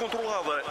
controlada.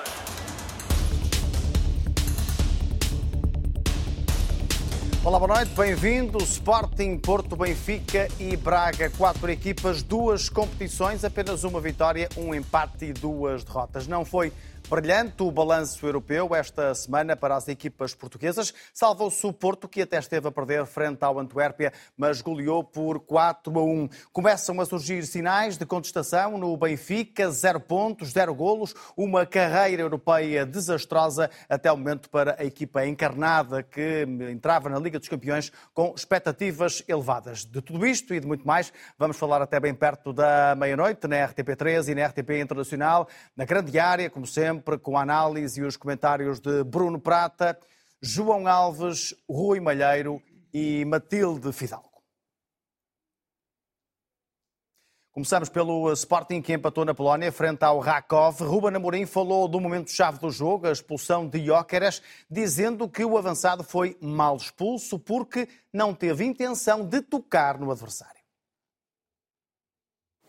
Olá, boa noite, bem-vindo. Sporting, Porto, Benfica e Braga. Quatro equipas, duas competições, apenas uma vitória, um empate e duas derrotas. Não foi Brilhante o balanço europeu esta semana para as equipas portuguesas. Salvou-se o Porto, que até esteve a perder frente ao Antuérpia, mas goleou por 4 a 1. Começam a surgir sinais de contestação no Benfica, zero pontos, zero golos, uma carreira europeia desastrosa até o momento para a equipa encarnada que entrava na Liga dos Campeões com expectativas elevadas. De tudo isto e de muito mais, vamos falar até bem perto da meia-noite na RTP3 e na RTP Internacional, na grande área, como sempre sempre com a análise e os comentários de Bruno Prata, João Alves, Rui Malheiro e Matilde Fidalgo. Começamos pelo Sporting que empatou na Polónia frente ao Rakov. Ruben Amorim falou do momento-chave do jogo, a expulsão de Jóqueres, dizendo que o avançado foi mal expulso porque não teve intenção de tocar no adversário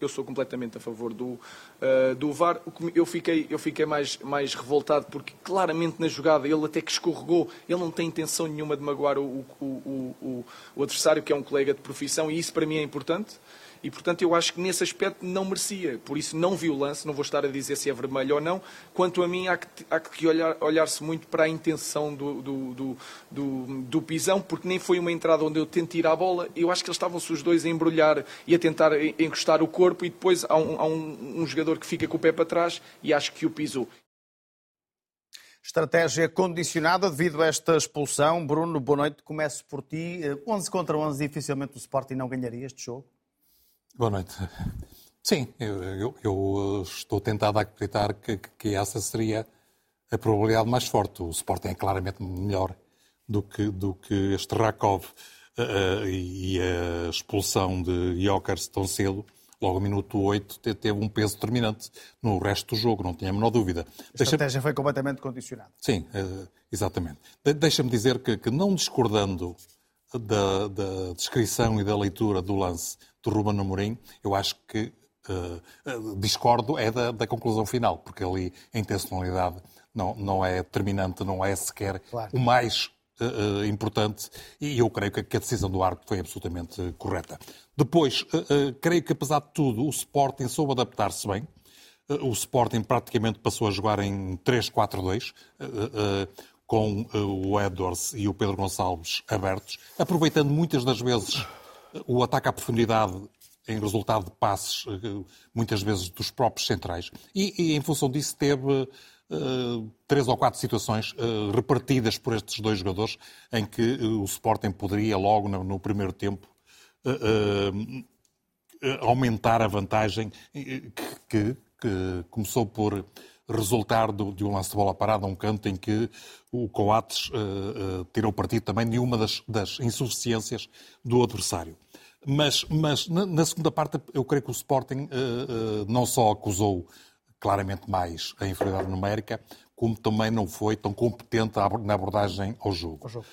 eu sou completamente a favor do, uh, do VAR. Eu fiquei, eu fiquei mais, mais revoltado porque claramente na jogada ele até que escorregou, ele não tem intenção nenhuma de magoar o, o, o, o adversário, que é um colega de profissão, e isso para mim é importante e, portanto, eu acho que nesse aspecto não merecia. Por isso, não vi o lance, não vou estar a dizer se é vermelho ou não. Quanto a mim, há que, há que olhar, olhar-se muito para a intenção do, do, do, do, do pisão, porque nem foi uma entrada onde eu tento tirar a bola. Eu acho que eles estavam-se os dois a embrulhar e a tentar encostar o corpo, e depois há um, há um, um jogador que fica com o pé para trás e acho que o pisou. Estratégia condicionada devido a esta expulsão. Bruno, boa noite. Começo por ti. 11 eh, contra 11, dificilmente o Sporting não ganharia este jogo? Boa noite. Sim, eu, eu, eu estou tentado a acreditar que, que, essa seria a probabilidade mais forte. O Sporting é claramente melhor do que, do que este Rakov uh, e a expulsão de Jokers tão cedo, logo no minuto 8, teve um peso determinante no resto do jogo, não tinha a menor dúvida. A estratégia foi completamente condicionada. Sim, exatamente. De Deixa-me dizer que, que, não discordando da, da descrição e da leitura do lance do Ruben Amorim, eu acho que uh, discordo é da, da, conclusão final, porque ali a intencionalidade não, não é determinante, não é sequer claro. o mais uh, importante, e eu creio que a decisão do árbitro foi absolutamente correta. Depois, creio que apesar de tudo, o Sporting soube adaptar-se bem, o Sporting praticamente passou a jogar em 3-4-2, com o Edwards e o Pedro Gonçalves abertos, aproveitando muitas das vezes o ataque à profundidade em resultado de passes, eh, muitas vezes dos próprios centrais. E, e em função disso teve uh, três ou quatro situações uh, repartidas por estes dois jogadores em que uh, o Sporting poderia logo no, no primeiro tempo aumentar a vantagem que, que, que começou por resultar do, de um lance de bola parada um canto em que o Coates uh, uh, tirou partido também de uma das, das insuficiências do adversário. Mas, mas na, na, segunda parte, eu creio que o Sporting uh, não só acusou claramente mais a inferioridade numérica, como também não foi tão competente na abordagem ao jogo. jogo.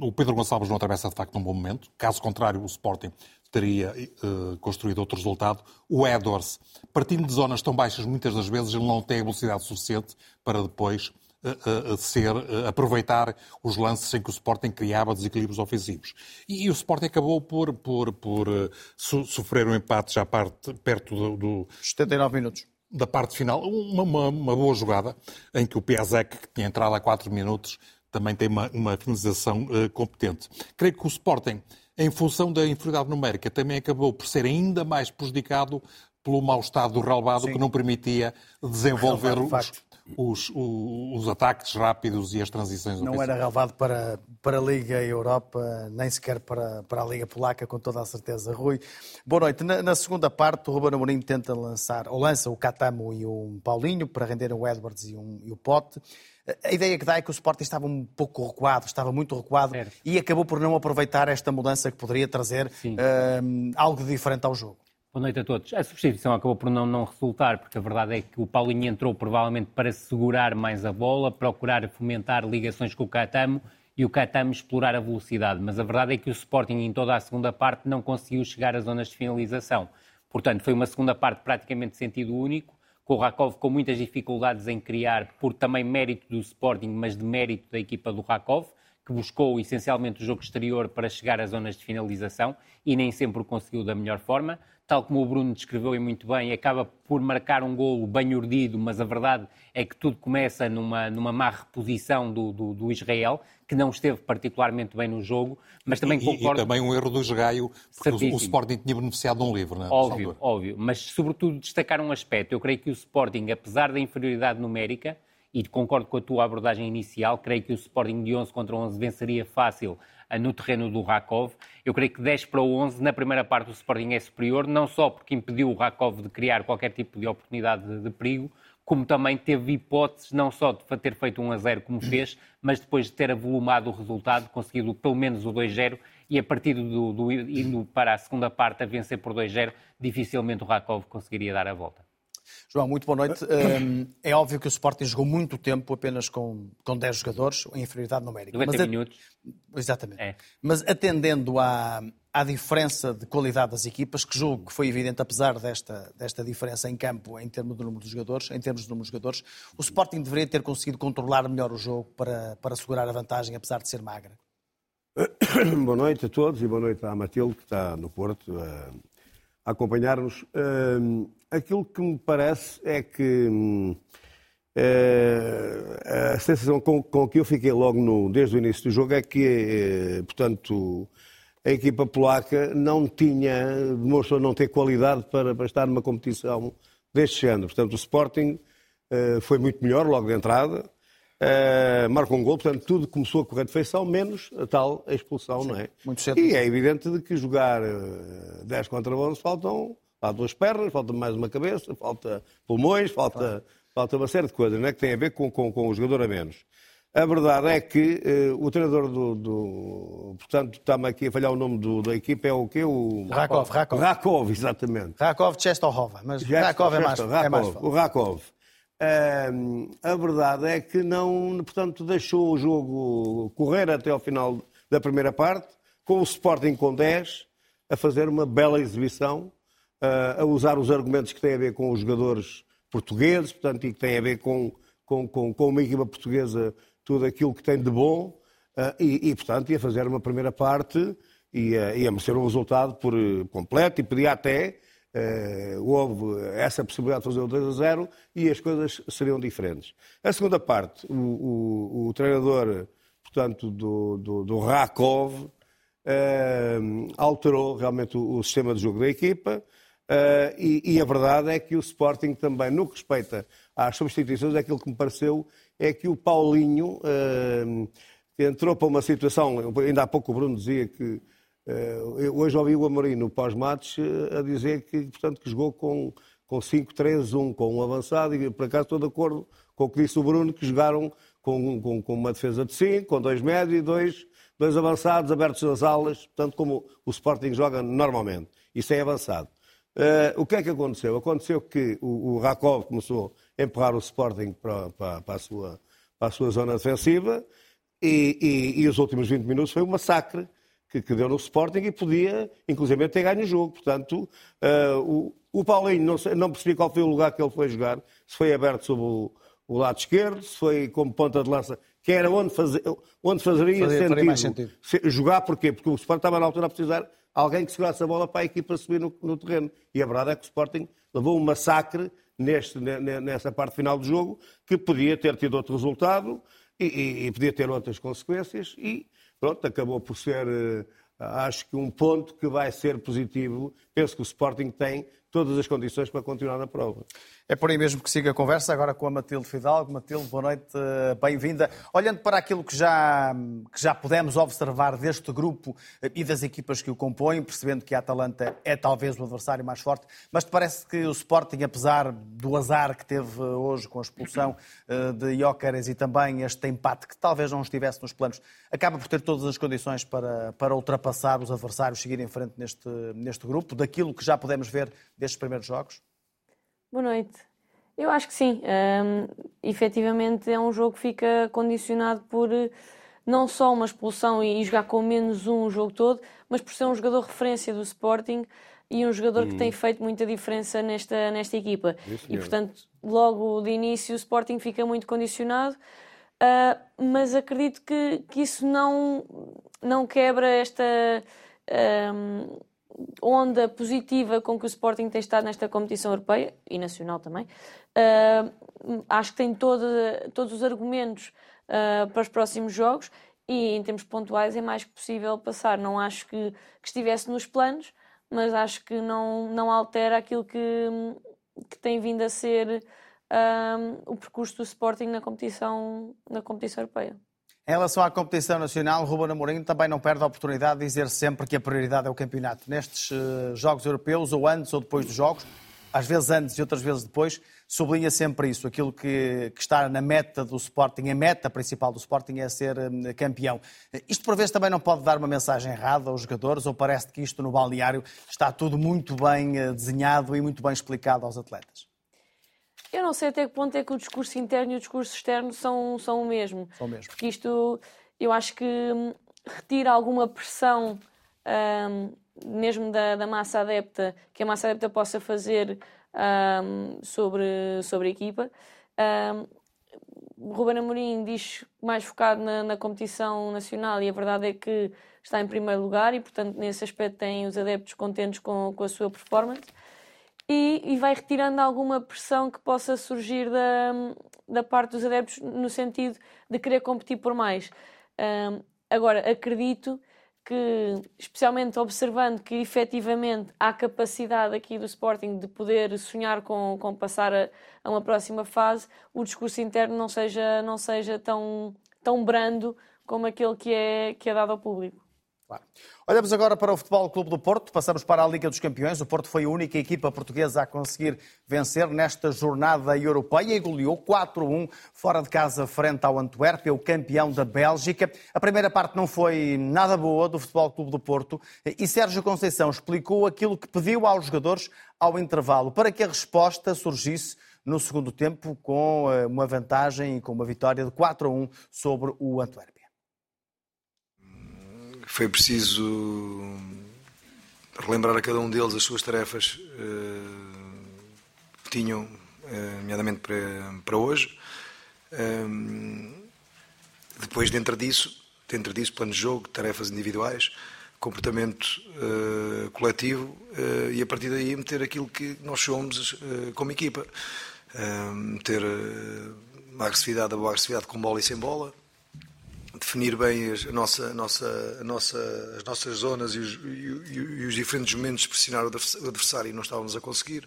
o, Pedro Gonçalves não atravessa de facto um bom momento. Caso contrário, o Sporting teria uh, construído outro resultado. O Edwards, partindo de zonas tão baixas, muitas das vezes ele não tem a velocidade suficiente para depois uh, uh, ser, aproveitar os lances em que o Sporting criava desequilíbrios ofensivos. E, e o Sporting acabou por, por, por so, sofrer um empate já parte, perto do, do... 79 minutos da parte final, uma, uma, uma, boa jogada em que o Piazek, que tinha entrado há 4 minutos, também tem uma, uma finalização uh, competente. Creio que o Sporting em função da inferioridade numérica, também acabou por ser ainda mais prejudicado pelo mau estado do relevado Sim. que não permitia desenvolver os, os, os, os, ataques rápidos e as transições Não era relevado para, para a Liga Europa, nem sequer para, para a Liga Polaca, com toda a certeza. Rui, boa noite. Na, na segunda parte, o Ruben Amorim tenta lançar, ou lança o Catamo e o Paulinho para render o Edwards e, um, e o Pote. A ideia que dá é que o Sporting estava um pouco recuado, estava muito recuado certo. e acabou por não aproveitar esta mudança que poderia trazer uh, algo diferente ao jogo. Boa noite a todos. A substituição acabou por não, não resultar, porque a verdade é que o Paulinho entrou provavelmente para segurar mais a bola, procurar fomentar ligações com o Catamo e o Catamo explorar a velocidade. Mas a verdade é que o Sporting, em toda a segunda parte, não conseguiu chegar às zonas de finalização. Portanto, foi uma segunda parte praticamente de sentido único Rakov com muitas dificuldades em criar, por também mérito do Sporting, mas de mérito da equipa do Rakov, que buscou essencialmente o jogo exterior para chegar às zonas de finalização e nem sempre o conseguiu da melhor forma tal como o Bruno descreveu e muito bem, acaba por marcar um golo bem urdido, mas a verdade é que tudo começa numa, numa má reposição do, do, do Israel, que não esteve particularmente bem no jogo, mas também e, concordo... E também um erro do Esgaio, porque o, o, Sporting tinha beneficiado de um livro, não é? Óbvio, óbvio, mas sobretudo destacar um aspecto. Eu creio que o Sporting, apesar da inferioridade numérica, e concordo com a tua abordagem inicial, creio que o Sporting de 11 contra 11 venceria fácil no terreno do Rakov. Eu creio que 10 para 11, na primeira parte o Sporting é superior, não só porque impediu o Rakov de criar qualquer tipo de oportunidade de, de perigo, como também teve hipóteses não só de ter feito 1 a 0 como fez, mas depois de ter avolumado o resultado, conseguido pelo menos o 2-0 e a partir do, do indo para a segunda parte a vencer por 2-0, dificilmente o Rakov conseguiria dar a volta. João, muito boa noite. Hum, é óbvio que o Sporting jogou muito tempo apenas com, com 10 jogadores, em inferioridade numérica. 90 Mas, minutos. Exatamente. É. Mas atendendo à, à diferença de qualidade das equipas, que julgo que foi evidente, apesar desta, desta diferença em campo, em termos do número de jogadores, em termos do número de jogadores, o Sporting deveria ter conseguido controlar melhor o jogo para, para segurar a vantagem, apesar de ser magra. boa noite a todos e boa noite à Matilde, que está no Porto acompanhar-nos. Uh, aquilo que me parece é que uh, a sensação com, com, que eu fiquei logo no, desde o início do jogo é que, uh, portanto, a equipa polaca não tinha, demonstrou não ter qualidade para, para estar numa competição deste género. Portanto, o Sporting eh, foi muito melhor logo de entrada. Uh, marca um gol, portanto tudo começou a correr de feição, menos a tal expulsão, Sim, não é? Muito cedo. E é evidente de que jogar uh, 10 contra 11 faltam há duas pernas, falta mais uma cabeça, falta pulmões, falta, claro. falta uma série de coisas, não é? Que tem a ver com, com, com o jogador a menos. A verdade é que uh, o treinador do, do Portanto, está-me aqui a falhar o nome do, da equipa, é o quê? O... Rakov, Rakov. Rakov, exatamente. Rakov Chestorova, mas Rakov é mais, Rakov, é mais O Rakov a verdade é que não, portanto, deixou o jogo correr até ao final da primeira parte, com o Sporting com 10, a fazer uma bela exibição, a usar os argumentos que têm a ver com os jogadores portugueses, portanto, e que têm a ver com, com, com, com uma equipa portuguesa, tudo aquilo que tem de bom, e, e portanto, ia fazer uma primeira parte e ia, ia merecer um resultado por completo e podia até Uh, houve essa possibilidade de fazer o 2 a 0 e as coisas seriam diferentes. A segunda parte, o, o, o treinador, portanto, do, do, do Rakov, uh, alterou realmente o, o, sistema de jogo da equipa uh, e, e, a verdade é que o Sporting também, no que respeita às substituições, aquilo que me pareceu é que o Paulinho entrou para uma situação, ainda há pouco o Bruno dizia que eu hoje ouvi o Amorim no pós-matos eh, a dizer que, portanto, que jogou com, com 5-3-1, com um avançado, e por acaso estou de acordo com o que disse o Bruno, que jogaram com, com, com uma defesa de 5, com dois médios e dois, dois avançados abertos nas alas, portanto, como o Sporting joga normalmente. Isso é avançado. Uh, o que é que aconteceu? Aconteceu que o, o Rakov começou a empurrar o Sporting para, para, para, a, sua, para a sua zona defensiva e, e, e os últimos 20 minutos foi um massacre que, que, deu no Sporting e podia, inclusive, ter ganho o jogo. Portanto, uh, o, o Paulinho, não, não, percebi qual foi o lugar que ele foi jogar, se foi aberto sobre o, o lado esquerdo, se foi como ponta de lança, que era onde, fazer, onde fazeria, fazeria sentido, sentido, jogar. Porquê? Porque o Sporting estava na altura a precisar alguém que segurasse a bola para a equipa subir no, no terreno. E a verdade é que o Sporting levou um massacre neste, nessa parte final do jogo, que podia ter tido outro resultado e, e, e podia ter outras consequências. E pronto, acabou por ser, eh, acho que um ponto que vai ser positivo. Penso que o Sporting tem todas as condições para continuar na prova. É por aí mesmo que siga a conversa, agora com a Matilde Fidalgo. Matilde, boa noite, eh, bem-vinda. Olhando para aquilo que já, que já pudemos observar deste grupo eh, e das equipas que o compõem, percebendo que a Atalanta é talvez o adversário mais forte, mas te parece que o Sporting, apesar do azar que teve hoje com a expulsão eh, de Jóqueres e também este empate que talvez não estivesse nos planos, acaba por ter todas as condições para, para ultrapassar os adversários, seguir em frente neste, neste grupo, daquilo que já pudemos ver destes primeiros jogos? Boa noite. Eu acho que sim. Um, efetivamente é um jogo que fica condicionado por eh, não só uma expulsão e jogar com menos um o jogo todo, mas por ser um jogador referência do Sporting e um jogador que tem feito muita diferença nesta, nesta equipa. e, portanto, logo de início o Sporting fica muito condicionado, uh, mas acredito que, que isso não, não quebra esta um, onda positiva com que o Sporting tem estado nesta competição europeia e nacional também. Uh, acho que tem toda, todos os argumentos uh, para os próximos jogos e em termos pontuais é mais que possível passar. Não acho que, que estivesse nos planos, mas acho que não, não altera aquilo que, que tem vindo a ser um, o percurso do Sporting na competição, na competição europeia. Em relação à competição nacional, Ruben Amorim também não perde a oportunidade de dizer sempre que a prioridade é o campeonato. Nestes uh, Jogos Europeus, ou antes ou depois dos Jogos, às vezes antes e outras vezes depois, sublinha sempre isso. Aquilo que, que, está na meta do Sporting, a meta principal do Sporting é ser um, campeão. Isto por vezes também não pode dar uma mensagem errada aos jogadores, ou parece que isto no balneário está tudo muito bem uh, desenhado e muito bem explicado aos atletas? Eu não sei até que ponto é que o discurso interno e o discurso externo são, são o mesmo. São o mesmo. Porque isto, eu acho que hum, retira alguma pressão, um, mesmo da, da, massa adepta, que a massa adepta possa fazer um, sobre, sobre a equipa. Um, Ruben Amorim diz mais focado na, na, competição nacional e a verdade é que está em primeiro lugar e, portanto, nesse aspecto tem os adeptos contentes com, com a sua performance e, e, vai retirando alguma pressão que possa surgir da, da parte dos adeptos no sentido de querer competir por mais. Um, agora, acredito que, especialmente observando que efetivamente há capacidade aqui do Sporting de poder sonhar com, com passar a, a uma próxima fase, o discurso interno não seja, não seja tão, tão brando como aquele que é, que é dado ao público. Claro. Olhamos agora para o Futebol Clube do Porto, passamos para a Liga dos Campeões. O Porto foi a única equipa portuguesa a conseguir vencer nesta jornada europeia e goleou 4-1 fora de casa frente ao Antuérpia, o campeão da Bélgica. A primeira parte não foi nada boa do Futebol Clube do Porto e Sérgio Conceição explicou aquilo que pediu aos jogadores ao intervalo para que a resposta surgisse no segundo tempo com eh, uma vantagem e com uma vitória de 4-1 sobre o Antuérpia foi preciso relembrar a cada um deles as suas tarefas uh, que tinham, uh, nomeadamente para, para hoje. Um, depois, dentro disso, dentro disso, plano de jogo, tarefas individuais, comportamento uh, coletivo uh, e a partir daí meter aquilo que nós somos uh, como equipa. meter uma agressividade, a boa agressividade com bola e sem bola, definir bem a nossa, a nossa, a nossa, as nossas zonas e os, e, e os diferentes momentos de pressionar o adversário e não estávamos a conseguir.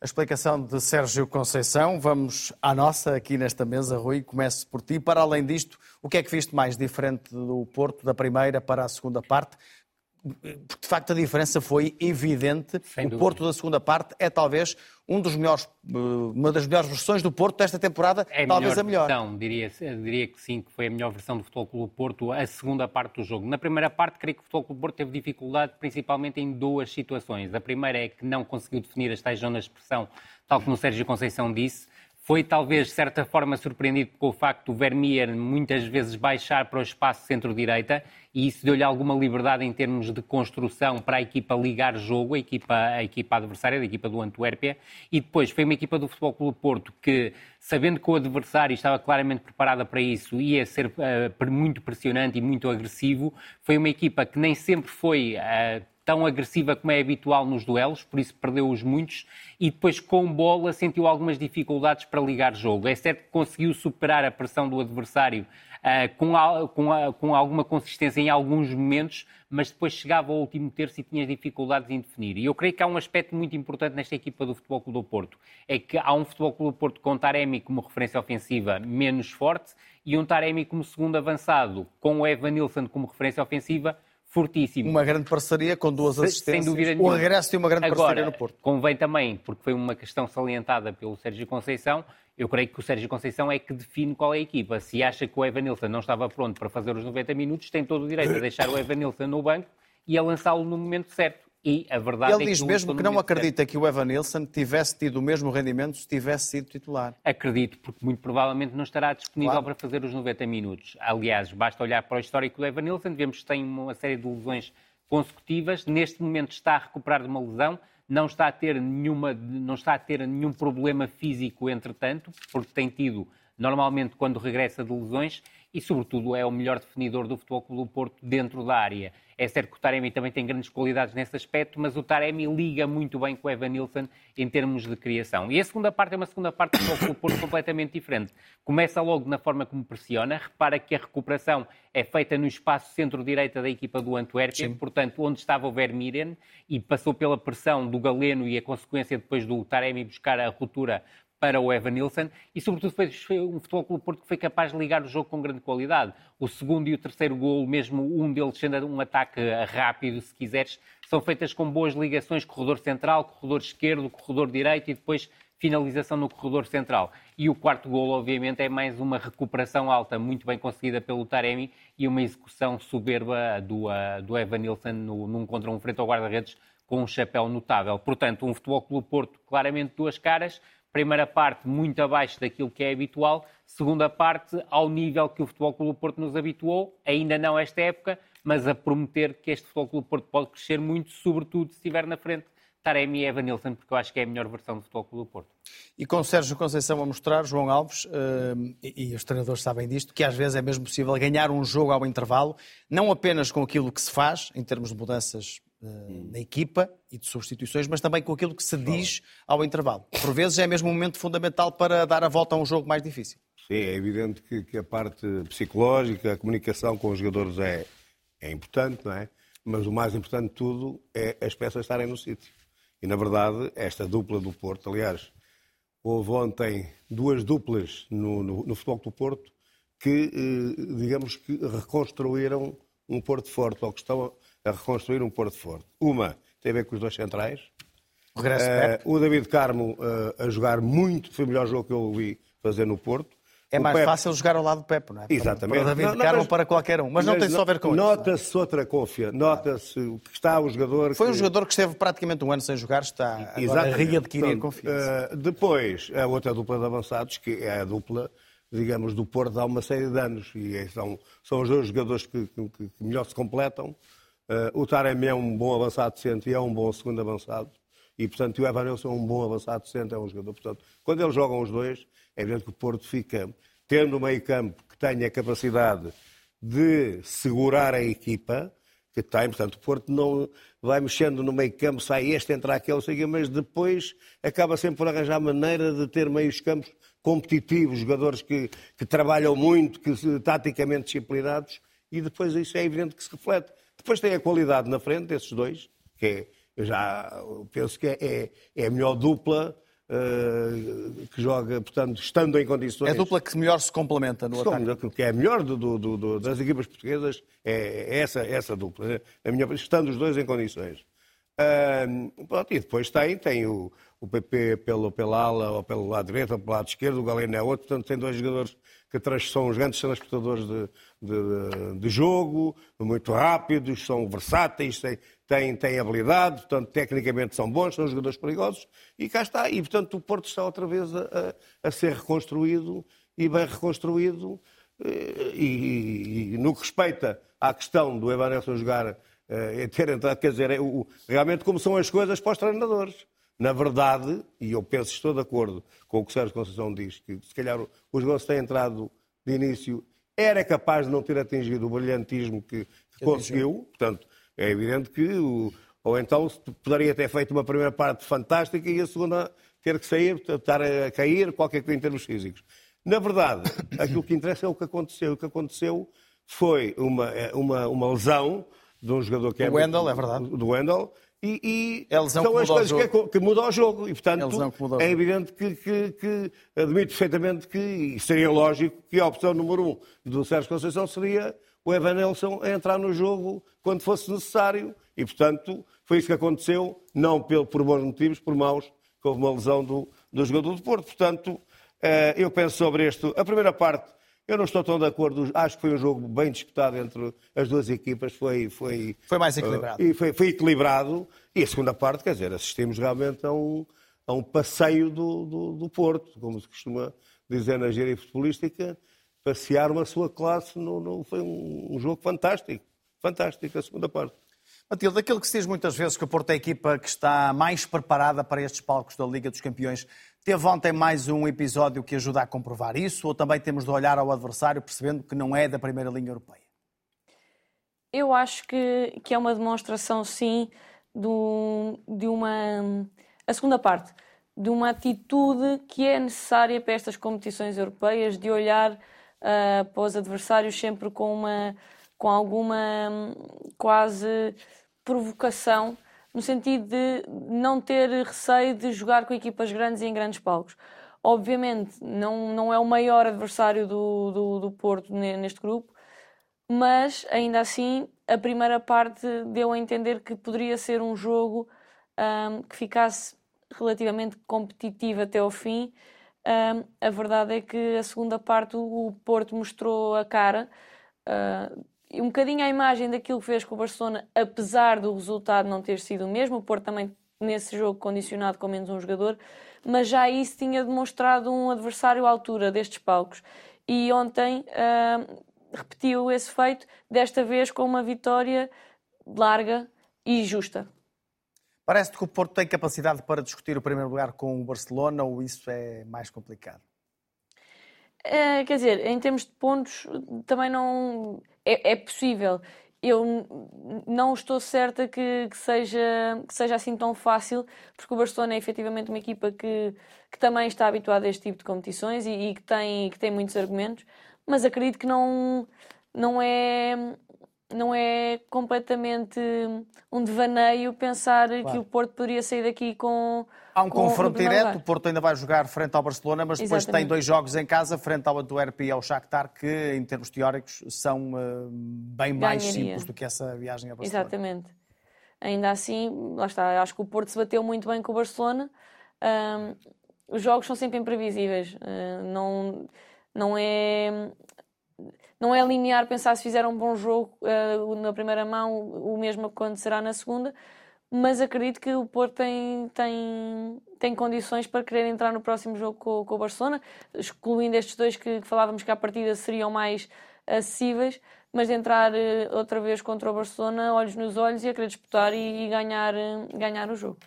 A explicação de Sérgio Conceição. Vamos à nossa aqui nesta mesa, Rui. Comece por ti. Para além disto, o que é que viste mais diferente do Porto, da primeira para a segunda parte? Porque de facto a diferença foi evidente. Sem o dúvida. Porto da segunda parte é talvez um dos melhores, uma das melhores versões do Porto desta temporada, é talvez melhor a melhor. Versão, diria, diria que sim, que foi a melhor versão do Futebol Clube Porto, a segunda parte do jogo. Na primeira parte, creio que o Futebol Clube Porto teve dificuldade principalmente em duas situações. A primeira é que não conseguiu definir as tais zonas de pressão, tal como o Sérgio Conceição disse. Foi talvez, de certa forma, surpreendido com o facto do Vermeer muitas vezes baixar para o espaço centro-direita e isso deu-lhe alguma liberdade em termos de construção para a equipa ligar jogo, a equipa, a equipa adversária, a equipa do Antuérpia. E depois foi uma equipa do Futebol Clube Porto que, sabendo que o adversário estava claramente preparada para isso, ia ser uh, muito pressionante e muito agressivo, foi uma equipa que nem sempre foi. Uh, tão agressiva como é habitual nos duelos, por isso perdeu-os muitos, e depois com bola sentiu algumas dificuldades para ligar jogo. É certo que conseguiu superar a pressão do adversário uh, com, com, com, alguma consistência em alguns momentos, mas depois chegava ao último terço e tinha dificuldades em definir. E eu creio que há um aspecto muito importante nesta equipa do Futebol Clube do Porto, é que há um Futebol Clube do Porto com Taremi como referência ofensiva menos forte e um Taremi como segundo avançado, com o Evan Nilsson como referência ofensiva fortíssimo. Uma grande parceria com duas assistências. Sem dúvida nenhuma. O regresso tem uma grande Agora, parceria no Porto. Convém também, porque foi uma questão salientada pelo Sérgio Conceição, eu creio que o Sérgio Conceição é que define qual é a equipa. Se acha que o Evanilson não estava pronto para fazer os 90 minutos, tem todo o direito a deixar o Evanilson no banco e a lançá-lo no momento certo. E a verdade Ele é diz mesmo que não acredita que o Evan Nilsson tivesse tido o mesmo rendimento se tivesse sido titular. Acredito, porque muito provavelmente não estará disponível claro. para fazer os 90 minutos. Aliás, basta olhar para o histórico do Evan Nilsson, vemos que tem uma série de lesões consecutivas. Neste momento está a recuperar de uma lesão, não está a ter, nenhuma, não está a ter nenhum problema físico, entretanto, porque tem tido, normalmente, quando regressa de lesões, e, sobretudo, é o melhor definidor do Futebol Clube do Porto dentro da área. É certo que o Taremi também tem grandes qualidades nesse aspecto, mas o Taremi liga muito bem com o Evan Nilsson em termos de criação. E a segunda parte é uma segunda parte do Futebol Clube Porto completamente diferente. Começa logo na forma como pressiona, repara que a recuperação é feita no espaço centro-direita da equipa do Antuérpia, portanto, onde estava o Vermiren, e passou pela pressão do Galeno e a consequência depois do Taremi buscar a ruptura para o Evan Nilsson e, sobretudo, foi um Futebol Clube Porto que foi capaz de ligar o jogo com grande qualidade. O segundo e o terceiro gol, mesmo um deles sendo um ataque rápido, se quiseres, são feitas com boas ligações, corredor central, corredor esquerdo, corredor direito e depois finalização no corredor central. E o quarto gol, obviamente, é mais uma recuperação alta, muito bem conseguida pelo Taremi e uma execução soberba do, uh, do Evan Nilsson no, num contra um frente ao guarda-redes com um chapéu notável. Portanto, um Futebol Clube Porto claramente duas caras, Primeira parte muito abaixo daquilo que é habitual, segunda parte ao nível que o Futebol Clube Porto nos habituou, ainda não esta época, mas a prometer que este Futebol Clube Porto pode crescer muito, sobretudo se estiver na frente Taremi e Evan Nilsson, porque eu acho que é a melhor versão do Futebol Clube Porto. E com Sérgio Conceição a mostrar, João Alves, uh, e, e, os treinadores sabem disto, que às vezes é mesmo possível ganhar um jogo ao intervalo, não apenas com aquilo que se faz, em termos de mudanças na equipa e de substituições, mas também com aquilo que se diz ao intervalo. Por vezes é mesmo um momento fundamental para dar a volta a um jogo mais difícil. Sim, é evidente que, que a parte psicológica, a comunicação com os jogadores é, é importante, não é? Mas o mais importante de tudo é as peças estarem no sítio. E, na verdade, esta dupla do Porto, aliás, houve ontem duas duplas no, no, no futebol do Porto que, eh, digamos que, reconstruíram um Porto forte, ou que estão a reconstruir um Porto Forte. Uma tem a ver com os dois centrais. O, uh, o David Carmo uh, a jogar muito, foi o melhor jogo que eu vi fazer no Porto. É o mais Pepe... fácil jogar ao lado do Pepe, não é? Exatamente. Para, David não, não, Carmo mas... para qualquer um. Mas, mas não tem só a ver com nota-se isso. Nota-se outra confiança. Nota-se que está o jogador. Foi que... um jogador que esteve praticamente um ano sem jogar, está agora a readquirir confiança. Uh, depois, a outra dupla de avançados, que é a dupla digamos, do Porto há uma série de anos. E são, são os dois jogadores que, que, que melhor se completam. Uh, o Taremi é um bom avançado centro e é um bom segundo avançado. E, portanto, o Evan Nilsson é um bom avançado centro, é um jogador. Portanto, quando eles jogam os dois, é evidente que o Porto fica, tendo um meio campo que tenha a capacidade de segurar a equipa, que tem, portanto, o Porto não vai mexendo no meio campo, sai este, entra aquele, sei, mas depois acaba sempre por arranjar maneira de ter meios campos competitivos, jogadores que, que trabalham muito, que taticamente disciplinados, e depois isso é evidente que se reflete. Depois tem a qualidade na frente, esses dois, que é, eu já penso que é, é, é a melhor dupla uh, que joga, portanto, estando em condições. É a dupla que melhor se complementa no ataque. Que é a melhor do, do, do, das equipas portuguesas, é essa, essa dupla. Né? A minha, estando os dois em condições. Uh, pronto, e depois tem, tem o, o PP pelo, pela ala ou pelo lado direito ou pelo lado esquerdo, o Galeno é outro, portanto tem dois jogadores que são os grandes transportadores de, de, de, jogo, muito rápidos, são versáteis, têm, têm, têm habilidade, portanto, tecnicamente são bons, são jogadores perigosos, e cá está. E, portanto, o Porto está outra vez a, a ser reconstruído, e bem reconstruído, eh, e, e, no que respeita à questão do Evanilson jogar, eh, ter entrado, quer dizer, é realmente como são as coisas para os treinadores. Na verdade, e eu penso, estou de acordo com o que o Sérgio Conceição diz, que se calhar os gols têm entrado de início, era capaz de não ter atingido o brilhantismo que, que conseguiu. Portanto, é evidente que, o, ou então poderia ter feito uma primeira parte fantástica e a segunda ter que sair, estar a cair, qualquer coisa em termos físicos. Na verdade, aquilo que interessa é o que aconteceu. O que aconteceu foi uma, uma, uma lesão de um jogador que é. Do Wendel, é verdade. Do Wendel, e, e é são as coisas que, é, que, mudam o jogo. E, portanto, é, é evidente que, que, que, admito perfeitamente que, e seria lógico, que a opção número um do Sérgio Conceição seria o Evan Nelson a entrar no jogo quando fosse necessário. E, portanto, foi isso que aconteceu, não por, bons motivos, por maus, que houve uma lesão do, do jogador do Porto. Portanto, eh, eu penso sobre isto. A primeira parte eu não estou tão de acordo. Acho que foi um jogo bem disputado entre as duas equipas. Foi, foi, foi mais equilibrado. Uh, e foi, foi, equilibrado. E a segunda parte, quer dizer, assistimos realmente a um, a um passeio do, do, do Porto, como se costuma dizer na gíria futebolística, passear uma sua classe. No, no foi um, um jogo fantástico. Fantástico, a segunda parte. Matilde, aquilo que se diz muitas vezes que o Porto é a equipa que está mais preparada para estes palcos da Liga dos Campeões. Teve ontem mais um episódio que ajuda a comprovar isso ou também temos de olhar ao adversário percebendo que não é da primeira linha europeia? Eu acho que, que é uma demonstração, sim, do, de uma. A segunda parte, de uma atitude que é necessária para estas competições europeias, de olhar uh, para os adversários sempre com, uma, com alguma quase provocação, no sentido de não ter receio de jogar com equipas grandes e em grandes palcos. Obviamente, não, não é o maior adversário do, do, do Porto neste grupo, mas ainda assim a primeira parte deu a entender que poderia ser um jogo um, que ficasse relativamente competitivo até ao fim. Um, a verdade é que a segunda parte o Porto mostrou a cara, uh, um bocadinho a imagem daquilo que fez com o Barcelona, apesar do resultado não ter sido o mesmo. O Porto também nesse jogo condicionado com menos um jogador, mas já isso tinha demonstrado um adversário à altura destes palcos. E ontem uh, repetiu esse feito, desta vez com uma vitória larga e justa. Parece-te que o Porto tem capacidade para discutir o primeiro lugar com o Barcelona ou isso é mais complicado? É, quer dizer, em termos de pontos, também não. É, é possível. Eu não estou certa que, que, seja, que seja assim tão fácil, porque o Barcelona é efetivamente uma equipa que, que também está habituada a este tipo de competições e, e que, tem, que tem muitos argumentos mas acredito que não, não é não é completamente um devaneio pensar claro. que o Porto poderia sair daqui com. Há um com confronto direto, o Porto ainda vai jogar frente ao Barcelona, mas depois Exatamente. tem dois jogos em casa, frente ao Antuérpia e ao Shakhtar, que em termos teóricos são uh, bem mais simples do que essa viagem a Barcelona. Exatamente. Ainda assim, lá está, acho que o Porto se bateu muito bem com o Barcelona. Um, os jogos são sempre imprevisíveis. Uh, não não é não é linear pensar se fizer um bom jogo uh, na primeira mão, o mesmo acontecerá na segunda, mas acredito que o Porto tem, tem, tem condições para querer entrar no próximo jogo com, com o Barcelona, excluindo estes dois que, que falávamos que à partida seriam mais acessíveis, mas de entrar uh, outra vez contra o Barcelona, olhos nos olhos e a querer disputar e, e ganhar, uh, ganhar o jogo.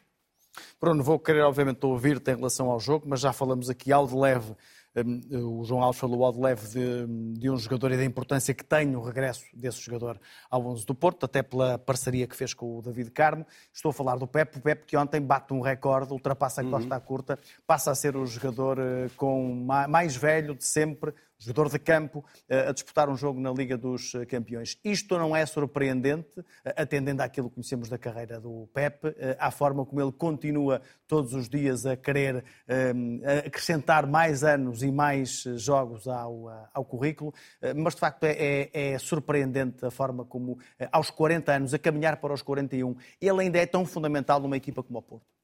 Bruno, vou querer obviamente ouvir-te em relação ao jogo, mas já falamos aqui ao de leve o João Alves falou ao de leve de, de, um jogador e da importância que tem o regresso desse jogador ao 11 do Porto, até pela parceria que fez com o David Carmo. Estou a falar do Pepe, o Pepe que ontem bate um recorde, ultrapassa a costa uhum. curta, passa a ser o jogador eh, com mais velho de sempre, jogador de campo, eh, a disputar um jogo na Liga dos eh, Campeões. Isto não é surpreendente, eh, atendendo àquilo que conhecemos da carreira do Pep, à forma como ele continua todos os dias a querer acrescentar mais anos e mais jogos ao, ao currículo, mas de facto é, é, é surpreendente a forma como, aos 40 anos, a caminhar para os 41, ele ainda é tão fundamental numa equipa como o Porto.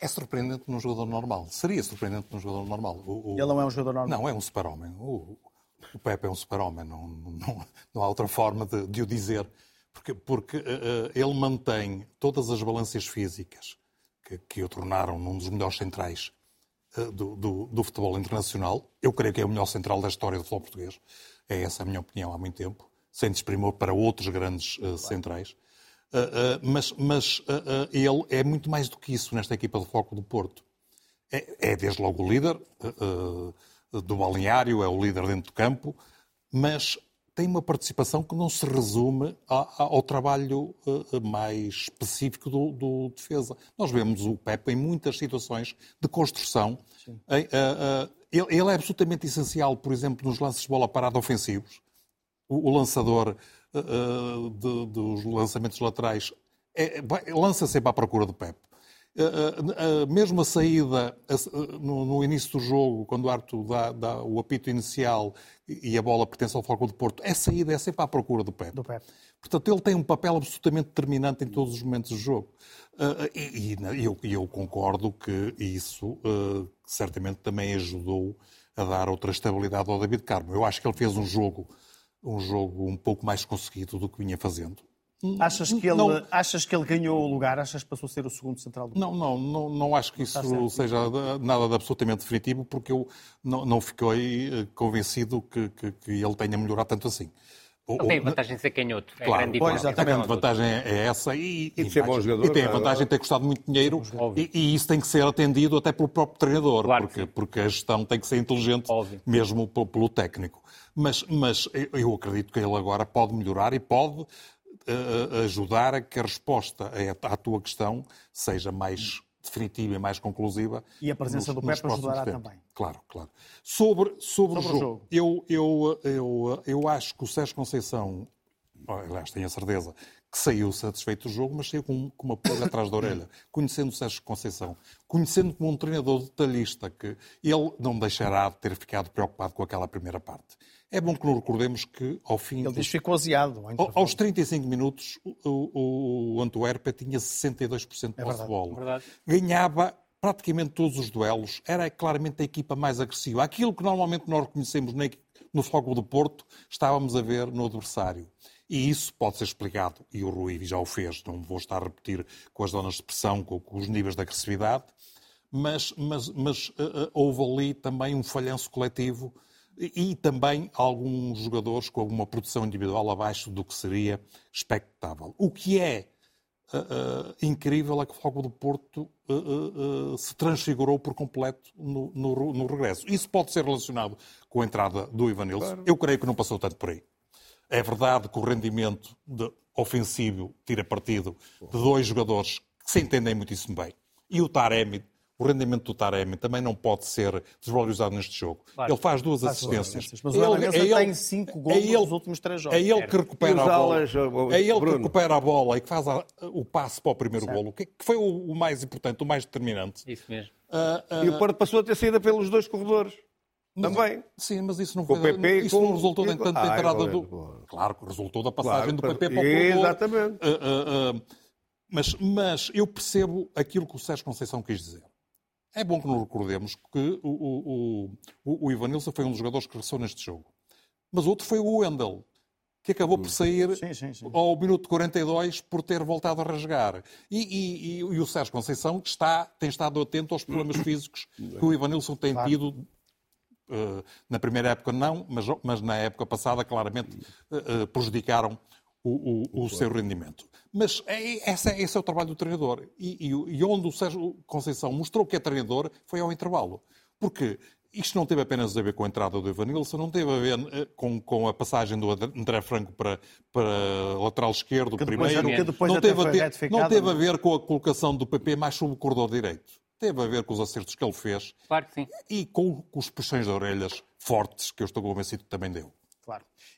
É surpreendente num jogador normal. Seria surpreendente num jogador normal. O, o... Ele não é um jogador normal. Não, é um super-homem. O, o Pepe é um super-homem. Não, não, não, há outra forma de, de o dizer. Porque, porque uh, ele mantém todas as balanças físicas que, que o tornaram num dos melhores centrais uh, do, do, do, futebol internacional. Eu creio que é o melhor central da história do futebol português. É essa a minha opinião há muito tempo. Sem desprimor para outros grandes uh, centrais. Uh, uh, mas, mas uh, ele é muito mais do que isso nesta equipa de foco do Porto. É, é desde logo o líder do balneário, é o líder dentro do campo, mas tem uma participação que não se resume ao, ao trabalho mais específico do, do, defesa. Nós vemos o Pepe em muitas situações de construção. Ele, ele, é absolutamente essencial, por exemplo, nos lances de bola parada ofensivos. O, o lançador uh, de, dos lançamentos laterais é, lança sempre à procura do Pep. Uh, uh, mesmo a saída no, no, início do jogo, quando o Arthur dá, dá, o apito inicial e a bola pertence ao Foco de Porto, a saída é sempre à procura do Pep. do Pep. Portanto, ele tem um papel absolutamente determinante em todos os momentos do jogo. e, e eu, eu, concordo que isso certamente também ajudou a dar outra estabilidade ao David Carmo. Eu acho que ele fez um jogo um jogo um pouco mais conseguido do que vinha fazendo. Achas que, ele, não, achas que ele ganhou o lugar? Achas que passou a ser o segundo central do não, não, não, não acho que isso seja nada de absolutamente definitivo, porque eu não, não fiquei eh, convencido que, que, que ele tenha melhorado tanto assim. Ele tem a vantagem de ser canhoto. É Claro, a grande pois, diferença. a grande vantagem é essa e, E de ser bom jogador, e tem a é? vantagem de ter custado muito dinheiro e, e isso tem que ser atendido até pelo próprio treinador, Claro que porque, porque a gestão tem que ser inteligente Óbvio. mesmo pe- pelo técnico. Mas, mas eu- acredito que ele agora pode melhorar e pode eh, ajudar a que a resposta à tua questão seja mais definitiva e mais conclusiva. E a presença do Pepe ajudará tempos. também. Claro, claro. Sobre, sobre, Sobre o o jogo, jogo. Eu, eu, eu, eu acho que o Sérgio Conceição, aliás, tenho a certeza, que saiu satisfeito do jogo, mas saiu com, com uma pulga atrás da orelha. Conhecendo o Sérgio Conceição, conhecendo como um treinador detalhista, que ele não deixará de ter ficado preocupado com aquela primeira parte. É bom que nos recordemos que, ao fim Ele dos diz que ficou aziado. Aos 35 minutos, o, o, Antuérpia tinha 62% de posse de bola. verdade. Ganhava praticamente todos os duelos, era claramente a equipa mais agressiva. Aquilo que normalmente nós reconhecemos no Fogo do Porto, estávamos a ver no adversário. E isso pode ser explicado, e o Rui já o fez, não vou estar a repetir com as zonas de pressão, com, com os níveis de agressividade, mas, mas, mas eh, eh, houve ali também um falhanço coletivo e, também alguns jogadores com uma produção individual abaixo do que seria expectável. O que é eh, eh, incrível é que o Fogo do Porto eh, se transfigurou por completo no, no- no regresso. Isso pode ser relacionado com a entrada do Ivanilson. Eu creio que não passou tanto por aí. É verdade que o rendimento de- ofensivo tira partido de dois jogadores que se entendem muitíssimo bem. E o Taremi, o rendimento do Taremi também não pode ser desvalorizado neste jogo. Ele faz duas assistências. Mas o Evanilson tem cinco gols nos últimos três jogos. É ele que recupera a bola. o- É ele que recupera a bola e que faz a- o passe para o primeiro golo, que que foi o, o mais importante, o mais determinante. Isso mesmo. Ah, ah, E o Porto passou a ter saída pelos dois corredores. Também. Sim, mas isso não, Com foi, PP, isso com- não resultou nem com- tanto da Ah, entrada é, do. claro. Claro que resultou da passagem Claro, do PP para o corredor. Exatamente. Ah, ah, ah, mas, mas eu percebo aquilo que o Sérgio Conceição quis dizer. É bom que nos recordemos que o, o, o, o Ivanilson foi um dos jogadores que cresceu neste jogo. Mas outro foi o Wendel, que acabou por sair Sim, sim, sim. ao minuto 42 por ter voltado a rasgar. E, e- e- e o Sérgio Conceição que está, tem estado atento aos problemas físicos que o Ivanilson tem tido. eh, na primeira época não, mas, mas na época passada claramente eh, eh, prejudicaram o, o- o seu rendimento. Mas é, esse, é, esse é o trabalho do treinador. E, e- e onde o Sérgio Conceição mostrou que é treinador foi ao intervalo. Porque isto não teve apenas a ver com a entrada do Evanilson, não teve a ver eh, com, com a passagem do André Franco para, para lateral esquerdo Que primeiro. depois não, teve ter- não teve a é? ver com a colocação do PP mais sob o corredor direito. Teve a ver com os acertos que ele fez Claro que sim. e com, com os puxões de orelhas fortes que eu estou convencido que também deu.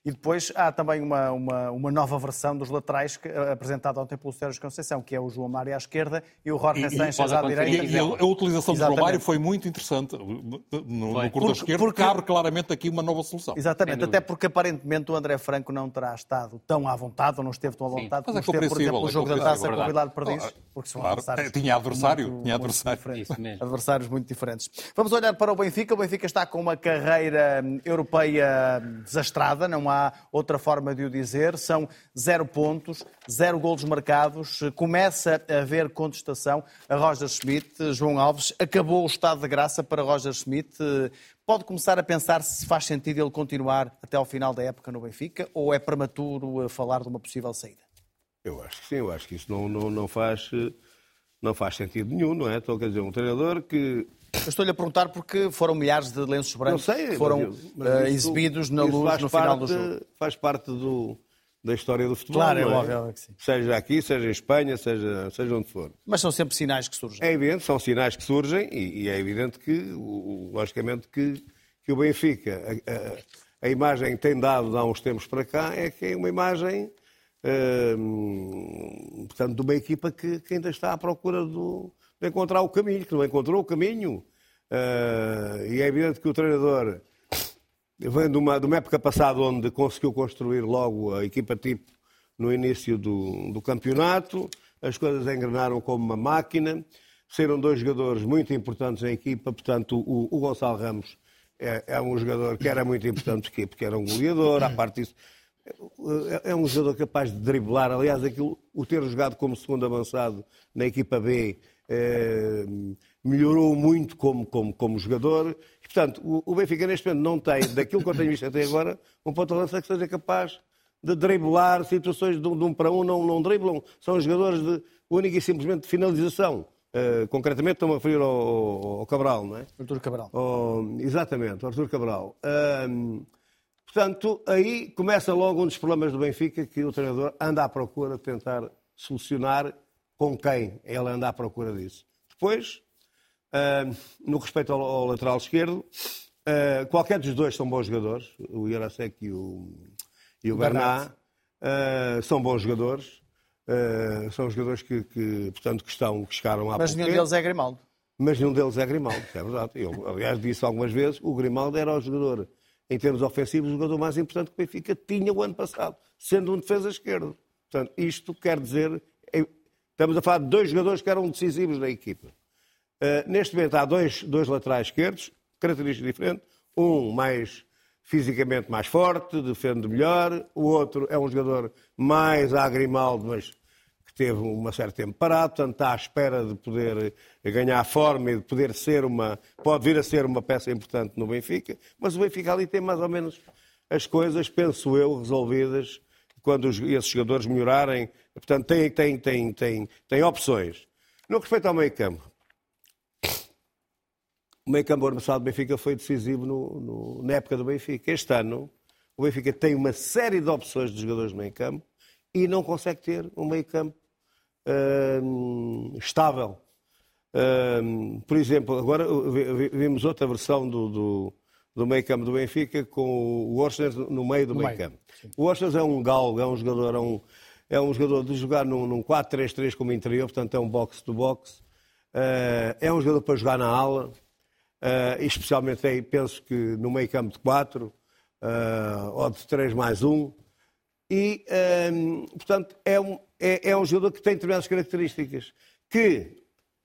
E depois há também uma, uma, uma nova versão dos laterais que, eh, apresentada ontem pelo Sérgio Conceição, que é o João Mário à esquerda e o Jorge Sanches à direita. E, e a, a utilização do Exatamente. Romário foi muito interessante no, no corredor Porque- esquerdo, porque- abre claramente aqui uma nova solução. Exatamente, até porque aparentemente o André Franco não terá estado tão à vontade, ou não esteve tão à vontade, Mas é como esteve, por exemplo, compreensível, o é jogo da taça com o. Vilar de Perdiz, Claro. porque são Claro. adversários Tinha adversário, muito- tinha muito adversário. mesmo. Adversários muito diferentes. Vamos olhar para o Benfica. O Benfica está com uma carreira hum, europeia hum, desastrada, não há outra forma de o dizer. São zero pontos, zero golos marcados. Começa a haver contestação a Roger Schmidt. João Alves acabou o estado de graça para Roger Schmidt. Pode começar a pensar se faz sentido ele continuar até ao final da época no Benfica ou é prematuro eh, falar de uma possível saída? Eu acho que sim, eu acho que isso não, não, não, faz, eh, não faz sentido nenhum, não é? Então, quer dizer, um treinador que. Eu estou-lhe a perguntar porque foram milhares de lenços brancos sei, que foram mas eh, isso- exibidos na isso luz no final do parte- jogo. Faz parte do, da história do futebol. Claro, é não óbvio, óbvio que sim. Seja aqui, seja em Espanha, seja, seja onde for. Mas são sempre sinais que surgem. É evidente, são sinais que surgem e, e é evidente que, o- logicamente, que, que o Benfica, a, a- a imagem que tem dado há uns tempos para cá é que é uma imagem, hum, portanto, de uma equipa que, que ainda está à procura do- de encontrar o caminho, que não encontrou o caminho. Ah, e é evidente que o treinador vem de uma, de uma época passada onde conseguiu construir logo a equipa tipo no início do, do campeonato, as coisas engrenaram como uma máquina, saíram dois jogadores muito importantes na equipa, portanto o, o Gonçalo Ramos é, é um jogador que era muito importante porque, porque era um goleador, à parte disso, é, é um jogador capaz de driblar, aliás, aquilo, o ter jogado como segundo avançado na equipa B eh, melhorou muito como, como, como jogador. E, portanto, o, o Benfica neste momento não tem, daquilo que eu tenho visto até agora, um ponto de lança que seja capaz de driblar situações de um, de um para um, não, não driblam, são jogadores de única e simplesmente de finalização. Uh, concretamente estou-me a referir ao, ao, Cabral, não é? Artur Cabral. exatamente, ao Artur Cabral. Uh, portanto, aí começa logo um dos problemas do Benfica que o treinador anda à procura de tentar solucionar com quem ele anda à procura disso. Depois, uh, no respeito ao, ao lateral esquerdo, uh, qualquer dos dois são bons jogadores, o Irasek e o, e o Bernat, uh, são bons jogadores. são jogadores que, que, portanto, que estão, que chegaram à Mas nenhum deles é Grimaldo. Mas nenhum deles é Grimaldo, é verdade. Eu, aliás, disse algumas vezes, o Grimaldo era o jogador, em termos ofensivos, o jogador mais importante que o Benfica tinha o ano passado, sendo um defesa esquerdo. Portanto, isto quer dizer Estamos a falar de dois jogadores que eram decisivos na equipa. Uh, neste momento há dois, dois laterais esquerdos, características diferentes. Um mais fisicamente mais forte, defende melhor. O outro é um jogador mais agrimaldo, mas que teve um certo tempo parado, portanto está à espera de poder ganhar forma e de poder ser uma. pode vir a ser uma peça importante no Benfica. Mas o Benfica ali tem mais ou menos as coisas, penso eu, resolvidas quando esses jogadores melhorarem. Portanto, tem, tem, tem, tem, tem opções. No que respeita ao meio campo, o meio campo ano do Benfica foi decisivo no, no, na época do Benfica. Este ano, o Benfica tem uma série de opções de jogadores no meio campo e não consegue ter um meio campo uh, estável. Uh, por exemplo, agora vimos outra versão do, do, do meio campo do Benfica com o Orsner no meio do meio campo. O Orsner é um galgo, é um jogador, é um, é um jogador de jogar num, num 4-3-3 como interior, portanto é um box-to-box. Uh, é um jogador para jogar na ala, uh, especialmente aí, penso que no meio campo de 4 uh, ou de 3 mais 1. E, portanto, é um, é, é um jogador que tem determinadas características que,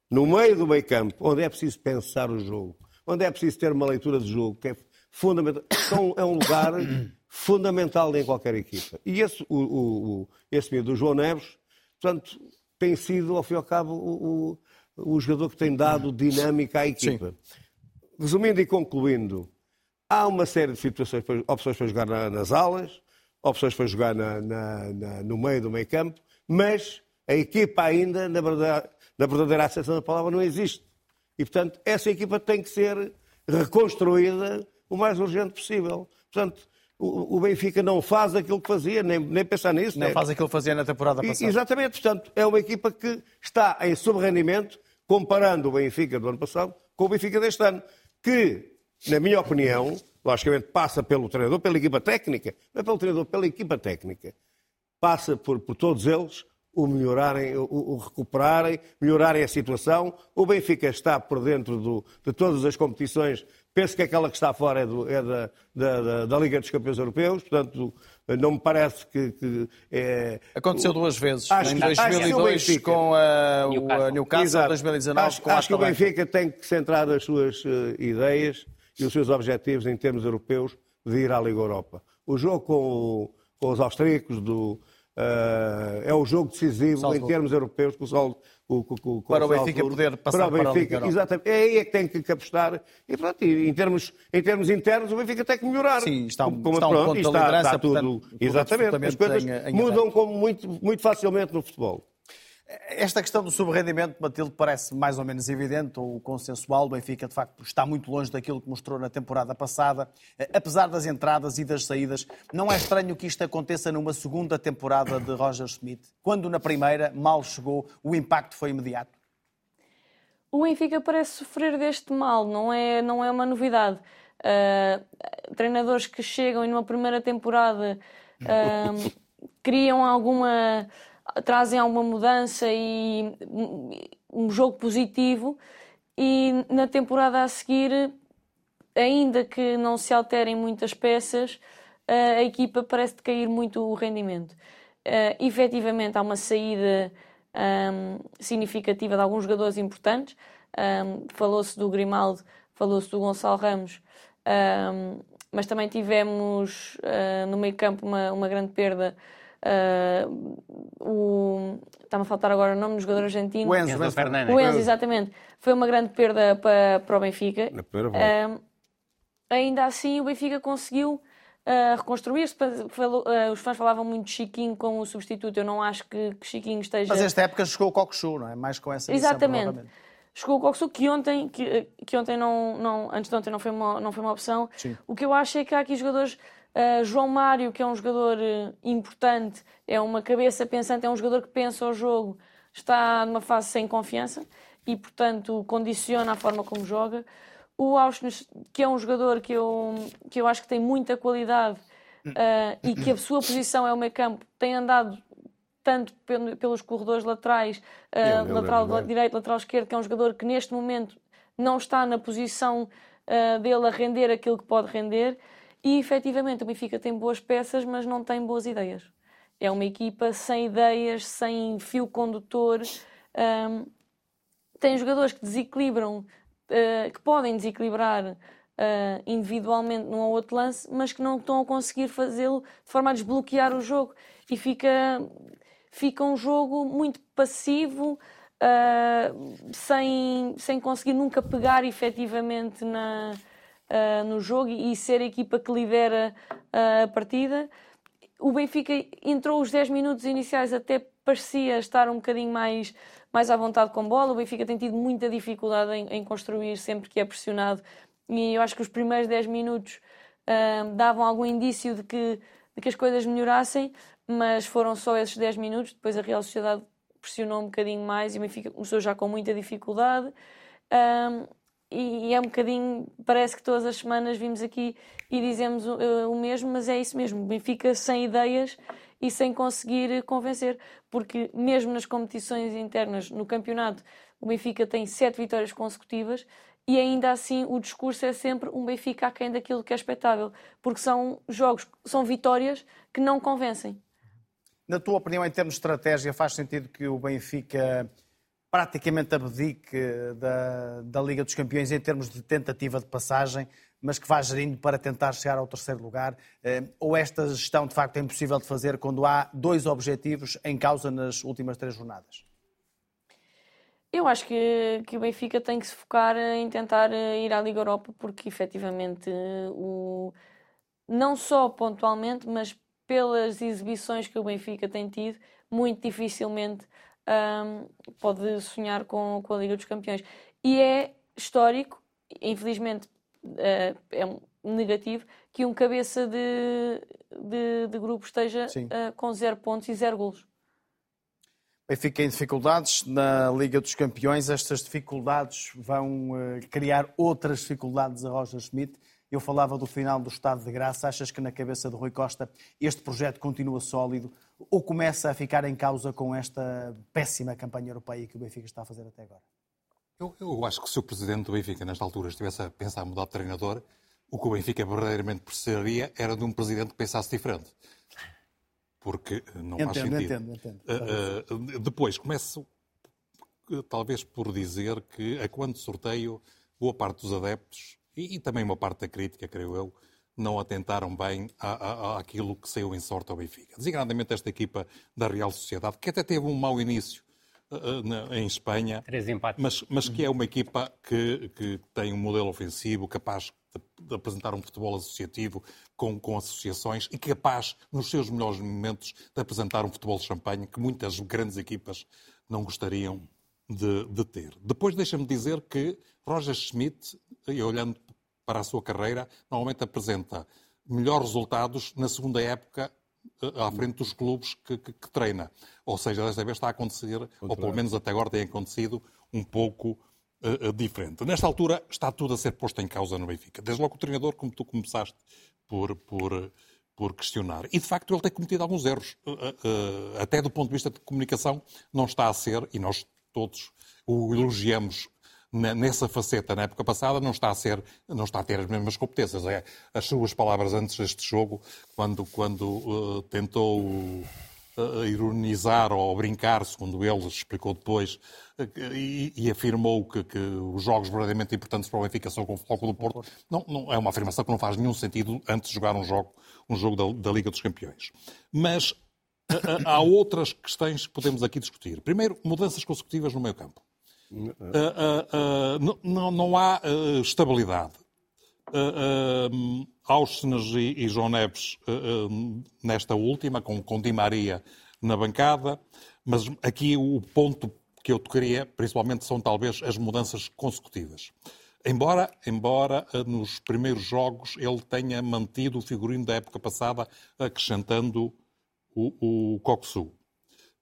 no meio do meio campo, onde é preciso pensar o jogo, onde é preciso ter uma leitura de jogo, que é fundamental, é um lugar fundamental em qualquer equipa. E esse, o, o, esse meio do João Neves, portanto, tem sido, ao fim e ao cabo, o, o, o jogador que tem dado dinâmica à equipa. Sim. Resumindo e concluindo, há uma série de situações, opções para jogar na, nas alas, opções para jogar na, na, no meio do meio campo, mas a equipa ainda, na verdadeira, na verdadeira acessão da palavra, não existe. E, portanto, essa equipa tem que ser reconstruída o mais urgente possível. Portanto, o, Benfica não faz aquilo que fazia, nem, nem pensar nisso. Não faz aquilo que fazia na temporada passada. Exatamente, portanto, é uma equipa que está em subrendimento, comparando o Benfica do ano passado com o Benfica deste ano, que, na minha opinião, logicamente passa pelo treinador, pela equipa técnica, não é pelo treinador, pela equipa técnica, passa por, por todos eles o melhorarem, o, o, recuperarem, melhorarem a situação. O Benfica está por dentro do, de todas as competições Penso que aquela que está fora é, do, é da, da, da, Liga dos Campeões Europeus, portanto, não me parece que. que é... Aconteceu duas vezes. Acho, em 2002 Benfica, com a, Newcastle, Newcastle 2019 acho, com Acho que o Benfica tem que centrar as suas uh, ideias e os seus objetivos em termos europeus de ir à Liga Europa. O jogo com, com os austríacos do, uh, é o jogo decisivo Salzburg. em termos europeus com o, Sol, com, com, para o Benfica poder passar para o Benfica, para exatamente. É aí é que tem que apostar. E, pronto, e em, termos, em termos internos, o Benfica tem que melhorar. Sim, está um, como, está um ponto está, de está tudo. Portanto, exatamente. As coisas em, em mudam como muito, muito facilmente no futebol. Esta questão do subrendimento, Matilde, parece mais ou menos evidente, ou consensual. O Benfica, de facto, está muito longe daquilo que mostrou na temporada passada. Eh, apesar das entradas e das saídas, não é estranho que isto aconteça numa segunda temporada de Roger Schmidt, quando na primeira mal chegou, o impacto foi imediato? O Benfica parece sofrer deste mal, não é, não é uma novidade. Uh, treinadores que chegam e numa primeira temporada uh, criam alguma trazem alguma mudança e um jogo positivo e na temporada a seguir, ainda que não se alterem muitas peças, a equipa parece cair muito o rendimento. Uh, efetivamente há uma saída um, significativa de alguns jogadores importantes. Um, falou-se do Grimaldo, falou-se do Gonçalo Ramos, um, mas também tivemos uh, no meio campo uma, uma grande perda Uh, o... Está-me a faltar agora o nome do jogador argentino. O Enzo, Enzo Fernandes. O Enzo, exatamente. Foi uma grande perda para, para o Benfica. Na primeira volta. Uh, ainda assim, o Benfica conseguiu a reconstruir-se. Os fãs falavam muito de Chiquinho como substituto. Eu não acho que, que Chiquinho esteja. Mas esta época chegou o Cocosu, não é? Mais com essa missão, Exatamente. Chegou o Cocosu, que ontem, que, que ontem não, não, antes de ontem não foi uma, não foi uma opção. Sim. O que eu acho é que há aqui jogadores. Uh, João Mário, que é um jogador uh, importante, é uma cabeça pensante, é um jogador que pensa o jogo, está numa fase sem confiança e, portanto, condiciona a forma como joga. O Auschwitz, que é um jogador que eu, que eu acho que tem muita qualidade uh, e que a sua posição é o meio campo, tem andado tanto pelos corredores laterais, lateral direito, lateral esquerdo, que é um jogador que neste momento não está na posição dele a render aquilo que pode render. E efetivamente o Benfica tem boas peças, mas não tem boas ideias. É uma equipa sem ideias, sem fio condutor. Um, tem jogadores que desequilibram, uh, que podem desequilibrar uh, individualmente num ou outro lance, mas que não estão a conseguir fazê-lo de forma a desbloquear o jogo. E fica fica um jogo muito passivo, uh, sem, sem conseguir nunca pegar efetivamente na, uh, no jogo e, ser a equipa que lidera uh, a partida. O Benfica entrou os 10 minutos iniciais, até parecia estar um bocadinho mais, mais à vontade com bola. O Benfica tem tido muita dificuldade em, em construir sempre que é pressionado. E eu acho que os primeiros 10 minutos davam algum indício de que, de que as coisas melhorassem, mas foram só esses 10 minutos. Depois a Real Sociedade pressionou um bocadinho mais e o Benfica começou já com muita dificuldade. E é um bocadinho, parece que todas as semanas vimos aqui e dizemos uh, o mesmo, mas é isso mesmo. O Benfica sem ideias e sem conseguir convencer, porque mesmo nas competições internas, no campeonato, o Benfica tem sete vitórias consecutivas e ainda assim o discurso é sempre um Benfica aquém daquilo que é expectável, porque são jogos, são vitórias que não convencem. Na tua opinião, em termos de estratégia, faz sentido que o Benfica praticamente abdique da, da Liga dos Campeões em termos de tentativa de passagem, mas que vá gerindo para tentar chegar ao terceiro lugar? Eh, ou esta gestão, de facto, é impossível de fazer quando há dois objetivos em causa nas últimas três jornadas? Eu acho que, que o Benfica tem que se focar em tentar eh, ir à Liga Europa, porque efetivamente o, não só pontualmente, mas pelas exibições que o Benfica tem tido, muito dificilmente um, pode sonhar com, com a Liga dos Campeões. E é histórico, infelizmente uh, é um negativo, que um cabeça de, de, de grupo esteja uh, com zero pontos e zero golos. Benfica em dificuldades na Liga dos Campeões. Estas dificuldades vão uh, criar outras dificuldades a Roger Schmidt. Eu falava do final do estado de graça. Achas que na cabeça de Rui Costa este projeto continua sólido ou começa a ficar em causa com esta péssima campanha europeia que o Benfica está a fazer até agora? Eu, eu acho que se o presidente do Benfica, nesta altura, estivesse a pensar em mudar de treinador, o que o Benfica verdadeiramente precisaria era de um presidente que pensasse diferente. Porque não entendo, faz sentido. Entendo, entendo. Uh, uh, depois, começo talvez por dizer que a quando sorteio, boa parte dos adeptos e, e, também uma parte da crítica, creio eu, não atentaram bem à, à, àquilo que saiu em sorte ao Benfica. Designadamente esta equipa da Real Sociedade, que até teve um mau início uh, na, em Espanha, Três empates. Mas, mas que é uma equipa que, que tem um modelo ofensivo capaz de, de apresentar um futebol associativo com, com, associações e capaz, nos seus melhores momentos, de apresentar um futebol de champanhe que muitas grandes equipas não gostariam de, de ter. Depois deixa-me dizer que Roger Schmidt, olhando para a sua carreira, normalmente apresenta melhores resultados na segunda época eh, à frente dos clubes que, que, que treina. Ou seja, desta vez está a acontecer, ou pelo menos até agora tem acontecido, um pouco uh, uh, diferente. Nesta altura está tudo a ser posto em causa no Benfica. Desde logo o treinador, como tu começaste por, por, por questionar. E, de facto, ele tem cometido alguns erros. Uh, até do ponto de vista de comunicação, não está a ser, e nós todos o elogiamos nessa faceta na época passada não está a ser não está a ter as mesmas competências é as suas palavras antes deste jogo quando quando uh, tentou uh, ironizar ou brincar segundo ele explicou depois uh, e, e, afirmou que, que, os jogos verdadeiramente importantes para o Benfica são com o Foco do Porto não, não, é uma afirmação que não faz nenhum sentido antes de jogar um jogo um jogo da, da Liga dos Campeões mas há outras questões que podemos aqui discutir. Primeiro, mudanças consecutivas no meio campo. Uh, uh, uh, não, não, há estabilidade. uh, e, João Neves nesta última, com, com Di Maria na bancada, mas aqui o ponto que eu tocaria, principalmente, são talvez as mudanças consecutivas. Embora, embora nos primeiros jogos ele tenha mantido o figurino da época passada, acrescentando o, o Coxu.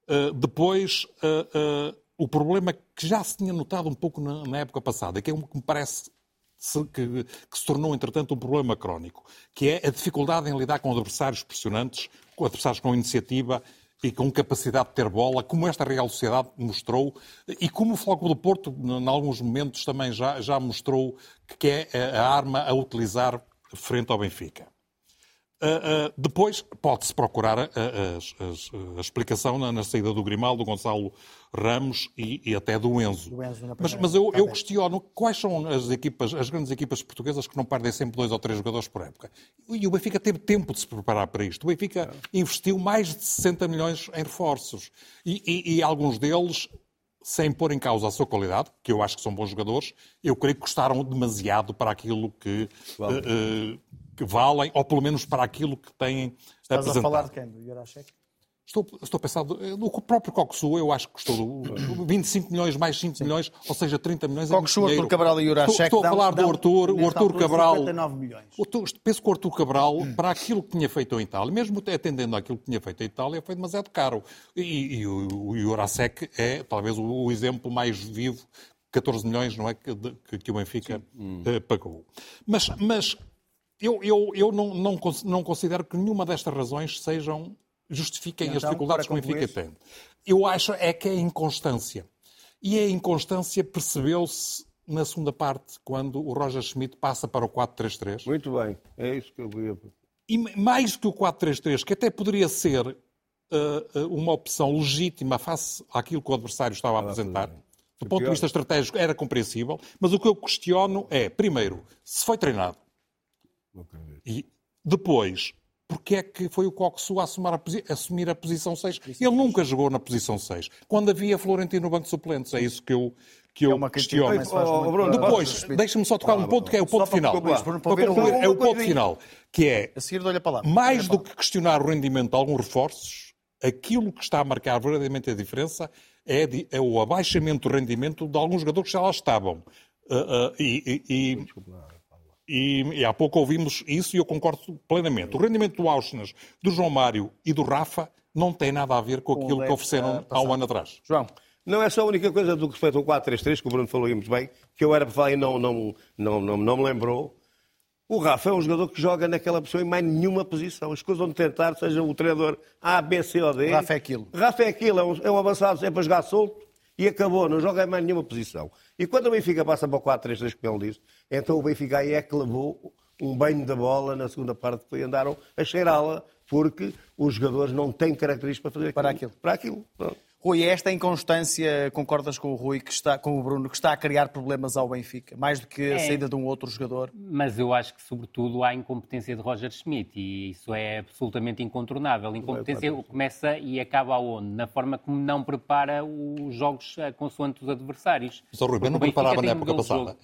Uh, depois, uh, o problema que já se tinha notado um pouco na, na época passada, que é um que me parece se, que, que, se tornou, entretanto, um problema crónico, que é a dificuldade em lidar com adversários pressionantes, com adversários com iniciativa e com capacidade de ter bola, como esta Real Sociedade mostrou, e como o Floco do Porto, em alguns momentos, também já, já mostrou que é a arma a utilizar frente ao Benfica. Uh, uh, depois pode-se procurar a, a, a, a explicação na, na, saída do Grimaldo, do Gonçalo Ramos e, e até do Enzo. Do Enzo mas, mas eu, eu, questiono quais são as equipas, as grandes equipas portuguesas que não perdem sempre dois ou três jogadores por época. E o Benfica teve tempo de se preparar para isto. O Benfica investiu mais de 60 milhões em reforços e, e, e alguns deles sem pôr em causa a sua qualidade, que eu acho que são bons jogadores, eu creio que custaram demasiado para aquilo que, uh, uh, que valem, ou pelo menos para aquilo que têm Estás apresentado. a falar de quem? Do Jurasek? Estou, estou a pensar no próprio Coxu, eu acho que custou 25 milhões mais 5 Sim. milhões, ou seja, 30 milhões. Coxu, é Artur Cabral e Jurasek. Estou, estou a falar dão, do Artur, o Artur Cabral. 59 milhões. penso que o Artur Cabral, para aquilo que tinha feito em Itália, mesmo atendendo àquilo que tinha feito em Itália, foi demasiado caro. E, e o, o é talvez o, o exemplo mais vivo 14 milhões, não é? Que, que o Benfica uh, pagou. Mas, mas eu, eu, eu não, não, não, considero que nenhuma destas razões sejam justifiquem então, as dificuldades que o Benfica tem. Eu acho é que é inconstância. E a inconstância percebeu-se na segunda parte, quando o Roger Schmidt passa para o 4-3-3. Muito bem, é isso que eu ia. E mais que o 4-3-3, que até poderia ser uh, uma opção legítima face àquilo que o adversário estava a apresentar. Do ponto de vista estratégico era compreensível, mas o que eu questiono é, primeiro, se foi treinado. E depois, porque é que foi o Coxu a assumir a, assumir a posição 6? Ele nunca jogou na posição 6. Quando havia Florentino no banco de suplentes, é isso que eu, que eu é questiono. Depois, deixa-me só tocar um ponto que é o ponto final. Para concluir, é o ponto final, que é, mais do que questionar o rendimento de alguns reforços, aquilo que está a marcar verdadeiramente a diferença é, de, é o abaixamento do rendimento de alguns jogadores que já lá estavam. Uh, uh, e, e, e e, e, há pouco ouvimos isso e eu concordo plenamente. O rendimento do Auschwitz, do João Mário e do Rafa não tem nada a ver com aquilo que ofereceram há um ano atrás. João. Não é só a única coisa do que respeita ao 4-3-3, que o Bruno falou muito bem, que eu era para falar e não, não, não, não, não me lembrou. O Rafa é um jogador que joga naquela posição em mais nenhuma posição. As coisas vão tentar, seja o treinador A, B, C ou D. Rafa é aquilo. Rafa é aquilo, é um, é um avançado sempre a jogar solto e acabou, não joga em mais nenhuma posição. E quando o Benfica passa para o 4-3-3, como ele disse, então o Benfica aí é que levou um banho da bola na segunda parte, que andaram a cheirá-la, porque os jogadores não têm características para fazer aquilo. Para aquilo. Para aquilo. Pronto. Rui, esta inconstância, concordas com o Rui, que está, com o Bruno, que está a criar problemas ao Benfica, mais do que a é, saída de um outro jogador? Mas eu acho que, sobretudo, há incompetência de Roger Schmidt e isso é absolutamente incontornável. Incompetência começa e acaba aonde? Na forma como não prepara os jogos consoante os adversários. Só Rui, não preparava na época passada.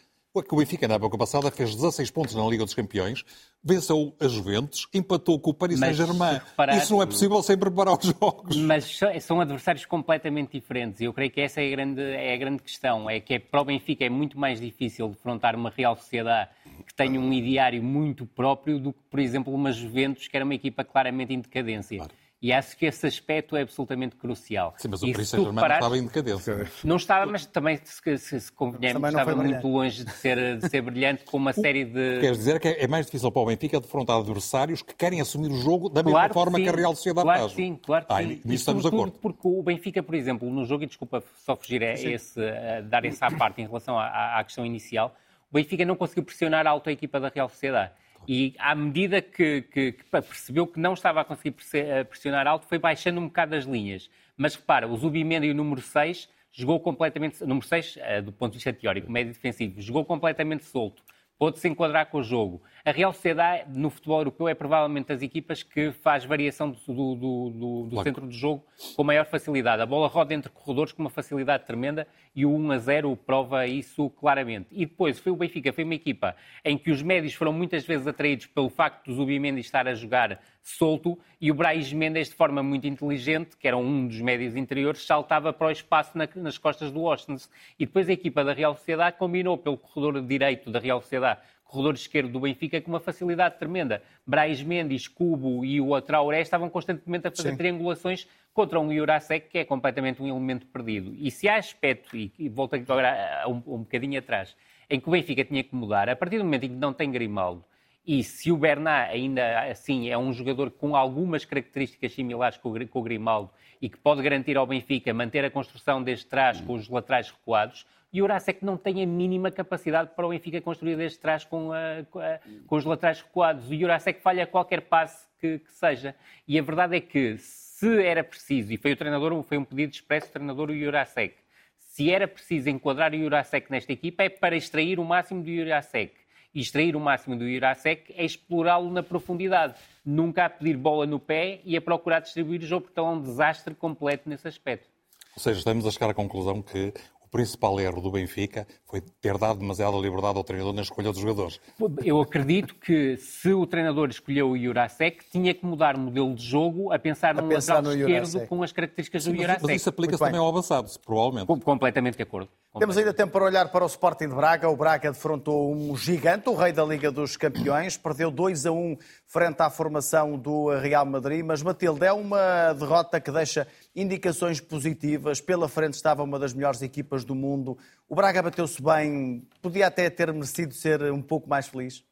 Que o Benfica, na época passada, fez 16 pontos na Liga dos Campeões, venceu a Juventus, empatou com o Paris Saint-Germain. Isso não é possível sem preparar os jogos. Mas são adversários completamente diferentes e eu creio que essa é a grande, é a grande questão. É que é, para o Benfica é muito mais difícil defrontar uma Real Sociedade que tem um ideário muito próprio do que, por exemplo, uma Juventus, que era uma equipa claramente em decadência. Claro. E acho que esse aspecto é absolutamente crucial. Sim, mas o Paris Saint-Germain não estava em decadência. Não estava, mas também, se, se, se convenhamos, estava muito longe de ser, de ser brilhante com uma série de... Queres dizer que é mais difícil para o Benfica defrontar adversários que querem assumir o jogo da mesma forma que, que, a Real Sociedade claro faz? Sim, claro que ah, sim. Nisso estamos de acordo. Porque o Benfica, por exemplo, no jogo, e desculpa só fugir a, esse, a dar essa à parte em relação à, à questão inicial, o Benfica não conseguiu pressionar a alta equipa da Real Sociedade. E à medida que, que, que, percebeu que não estava a conseguir eh, pressionar alto, foi baixando um bocado as linhas. Mas repara, o Zubimendi, o número 6, jogou completamente. Número 6, eh, do ponto de vista teórico, médio defensivo, jogou completamente solto. Pôde-se enquadrar com o jogo. A Real Sociedade, no futebol europeu, é provavelmente das equipas que faz variação do, do, do, do centro do jogo com maior facilidade. A bola roda entre corredores com uma facilidade tremenda e o 1 a 0 prova isso claramente. E depois, foi o Benfica, foi uma equipa em que os médios foram muitas vezes atraídos pelo facto do Zubimendi estar a jogar solto e o Brais Mendes, de forma muito inteligente, que era um dos médios interiores, saltava para o espaço na, nas costas do Austin. E depois a equipa da Real Sociedade combinou pelo corredor direito da Real Sociedade corredor esquerdo do Benfica com uma facilidade tremenda. Brais Mendes, Cubo e o Traoré estavam constantemente a fazer Sim. triangulações contra um Jurasek que é completamente um elemento perdido. E se há aspecto, e, volto agora um, um bocadinho atrás, em que o Benfica tinha que mudar, a partir do momento em que não tem Grimaldo, e se o Bernat ainda assim é um jogador com algumas características similares com o Grimaldo e que pode garantir ao Benfica manter a construção desde trás com os laterais recuados, e o Urasek não tem a mínima capacidade para o Benfica construir desde trás com, a, com, a, com os laterais recuados. O Urasek falha qualquer passe que, que, seja. E a verdade é que, se era preciso, e foi o treinador, foi um pedido expresso do treinador, o Urasek, se era preciso enquadrar o Urasek nesta equipa, é para extrair o máximo do Urasek. E extrair o máximo do Urasek é explorá-lo na profundidade. Nunca a pedir bola no pé e a procurar distribuir o jogo, porque é um desastre completo nesse aspecto. Ou seja, estamos a chegar à conclusão que o principal erro do Benfica foi ter dado demasiada liberdade ao treinador na escolha dos jogadores. Eu acredito que se o treinador escolheu o Jurasek, tinha que mudar o modelo de jogo a pensar a no pensar lateral no esquerdo com as características Sim, do Jurasek. Mas isso aplica-se também ao avançado, provavelmente. completamente de acordo. Temos ainda tempo para olhar para o Sporting de Braga. O Braga defrontou um gigante, o rei da Liga dos Campeões. Perdeu 2 a 1 frente à formação do Real Madrid. Mas, Matilde, é uma derrota que deixa indicações positivas. Pela frente estava uma das melhores equipas do mundo. O Braga bateu-se bem. Podia até ter merecido ser um pouco mais feliz.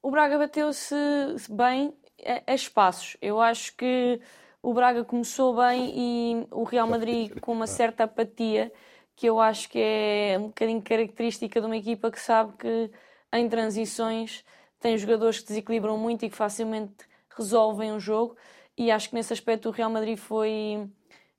O Braga bateu-se bem a espaços. Eu acho que o Braga começou bem e o Real Madrid com uma certa apatia que eu acho que é um bocadinho característica de uma equipa que sabe que em transições tem jogadores que desequilibram muito e que facilmente resolvem o jogo. E acho que nesse aspecto o Real Madrid foi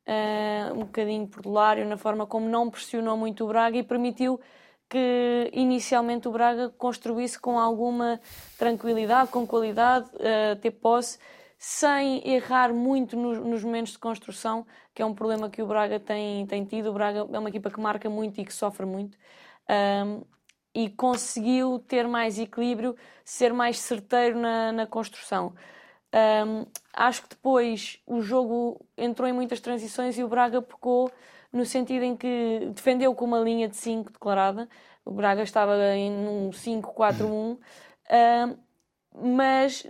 uh, um bocadinho perdulário na forma como não pressionou muito o Braga e permitiu que inicialmente o Braga construísse com alguma tranquilidade, com qualidade, uh, ter posse sem errar muito nos, nos, momentos de construção, que é um problema que o Braga tem, tem tido. O Braga é uma equipa que marca muito e que sofre muito. Um, e conseguiu ter mais equilíbrio, ser mais certeiro na, na construção. Um, acho que depois o jogo entrou em muitas transições e o Braga pecou no sentido em que defendeu com uma linha de 5 declarada. O Braga estava em um 5-4-1, um, mas